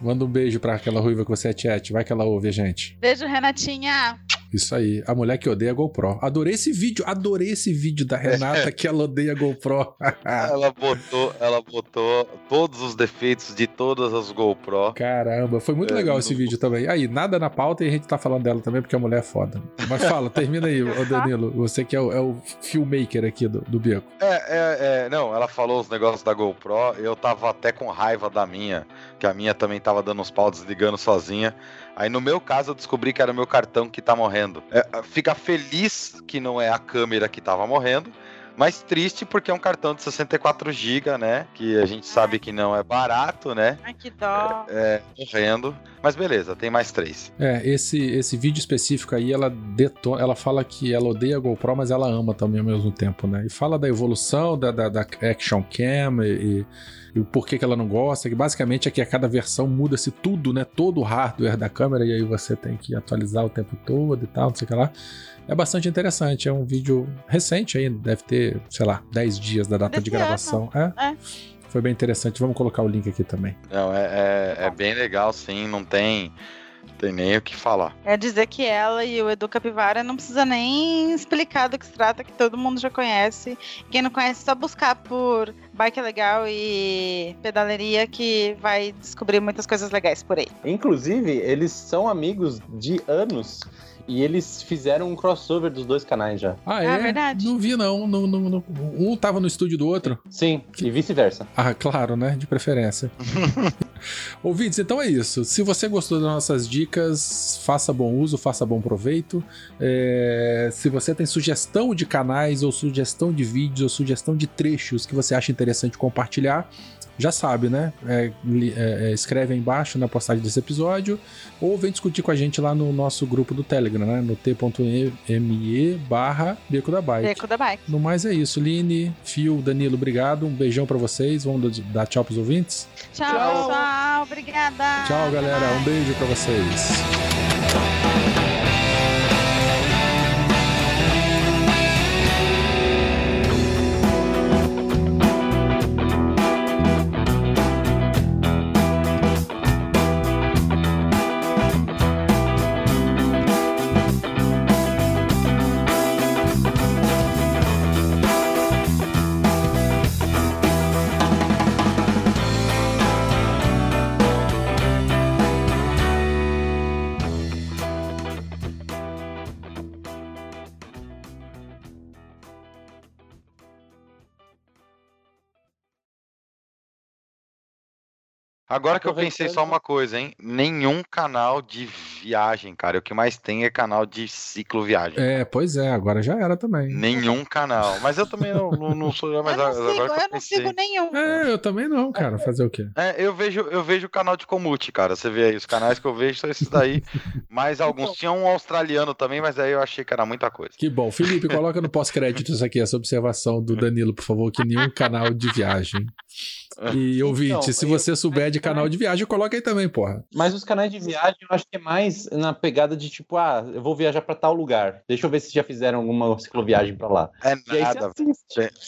Manda um beijo pra aquela ruiva que você é chat. Vai que ela ouve a gente. Beijo, Renatinha. Isso aí. A mulher que odeia GoPro. Adorei esse vídeo. Adorei esse vídeo da Renata que ela odeia GoPro. Ela botou, ela botou todos os defeitos de todas as GoPro. Caramba, foi muito É, legal esse não- vídeo também. Aí, nada na pauta e a gente tá falando dela também porque a mulher é foda. Mas fala, termina aí, ô Danilo. Você que é o, é o filmmaker aqui do, do Beco. É, é, é, não, ela falou os negócios da GoPro, eu tava até com raiva da minha, a minha também tava dando uns pau desligando sozinha. Aí no meu caso eu descobri que era o meu cartão que tá morrendo. É, fica feliz que não é a câmera que tava morrendo, mas triste porque é um cartão de 64 GB, né? Que a gente sabe que não é barato, né? Ai, que dó. É, morrendo. Mas beleza, tem mais três. É, esse, esse vídeo específico aí, ela detona, ela fala que ela odeia a GoPro, mas ela ama também ao mesmo tempo, né? E fala da evolução da, da, da Action Cam e, e- e o porquê que ela não gosta, que basicamente é que a cada versão muda-se tudo, né? Todo o hardware da câmera, e aí você tem que atualizar o tempo todo e tal, não sei o que lá. É bastante interessante, é um vídeo recente aí, deve ter, sei lá, 10 dias da data de Desse gravação. É. É. Foi bem interessante, vamos colocar o link aqui também. Não, é, é, é bem legal, sim, não tem, não tem nem o que falar. É dizer que ela e o Edu Capivara não precisa nem explicar do que se trata, que todo mundo já conhece. Quem não conhece, é só buscar por Bike Legal e Pedaleria que vai descobrir muitas coisas legais por aí. Inclusive, eles são amigos de anos e eles fizeram um crossover dos dois canais já. Ah, É é? verdade. Não vi, não. Não- não- não- Um tava no estúdio do outro. Sim, e vice-versa. Ah, claro, né? De preferência. Ouvintes, então é isso. Se você gostou das nossas dicas, faça bom uso, faça bom proveito. É, Se você tem sugestão de canais, ou sugestão de vídeos, ou sugestão de trechos que você acha interessante compartilhar, já sabe, né? É, é, é, escreve aí embaixo na postagem desse episódio, ou vem discutir com a gente lá no nosso grupo do Telegram, né? No t.me barra Beco da Bike. Beco da Bike. No mais é isso. Line, Fio, Danilo, obrigado. Um beijão pra vocês. Vamos dar tchau pros ouvintes? Tchau, Tchau. pessoal. Obrigada. Tchau, galera. Um beijo pra vocês. Agora que eu pensei só uma coisa, hein? Nenhum canal de viagem, cara. O que mais tem é canal de ciclo-viagem. É, pois é. Agora já era também. Nenhum canal. Mas eu também não, não, não sou. Mas eu não agora sigo, que eu eu não pensei. sigo nenhum. É, eu também não, cara. Fazer o quê? É, eu vejo, eu vejo o canal de Comute, cara. Você vê aí, os canais que eu vejo são esses daí. Mas alguns tinham um australiano também, mas aí eu achei que era muita coisa. Que bom. Felipe, coloca no pós-créditos aqui essa observação do Danilo, por favor, que nenhum canal de viagem. E ouvinte, Então, se eu- você souber de canal de viagem, coloca aí também, porra. Mas os canais de viagem eu acho que é mais na pegada de tipo, ah, eu vou viajar pra tal lugar. Deixa eu ver se já fizeram alguma cicloviagem pra lá. É E nada.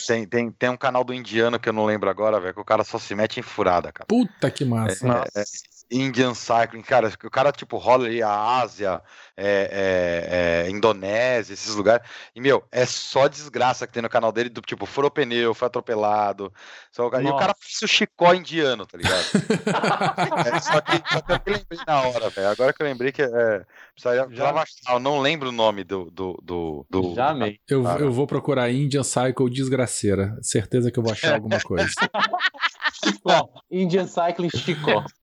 tem, tem, tem um canal do indiano que eu não lembro agora, velho, que o cara só se mete em furada, cara. Puta que massa. É, é, Indian Cycling, cara, o cara tipo rola ali a Ásia, é, é, é, Indonésia, esses lugares. E, meu, é só desgraça que tem no canal dele, do tipo, furou pneu, foi atropelado. Só, o cara- e o cara fez o chicó indiano, tá ligado? É, só, que, só que eu lembrei na hora, velho. Agora que eu lembrei que é. Precisaria, achar, eu não lembro o nome do. do, do, do- Já amei. Eu, eu vou procurar Indian Cycle desgraceira. Certeza que eu vou achar alguma coisa. Ó, Indian Cycling Chico.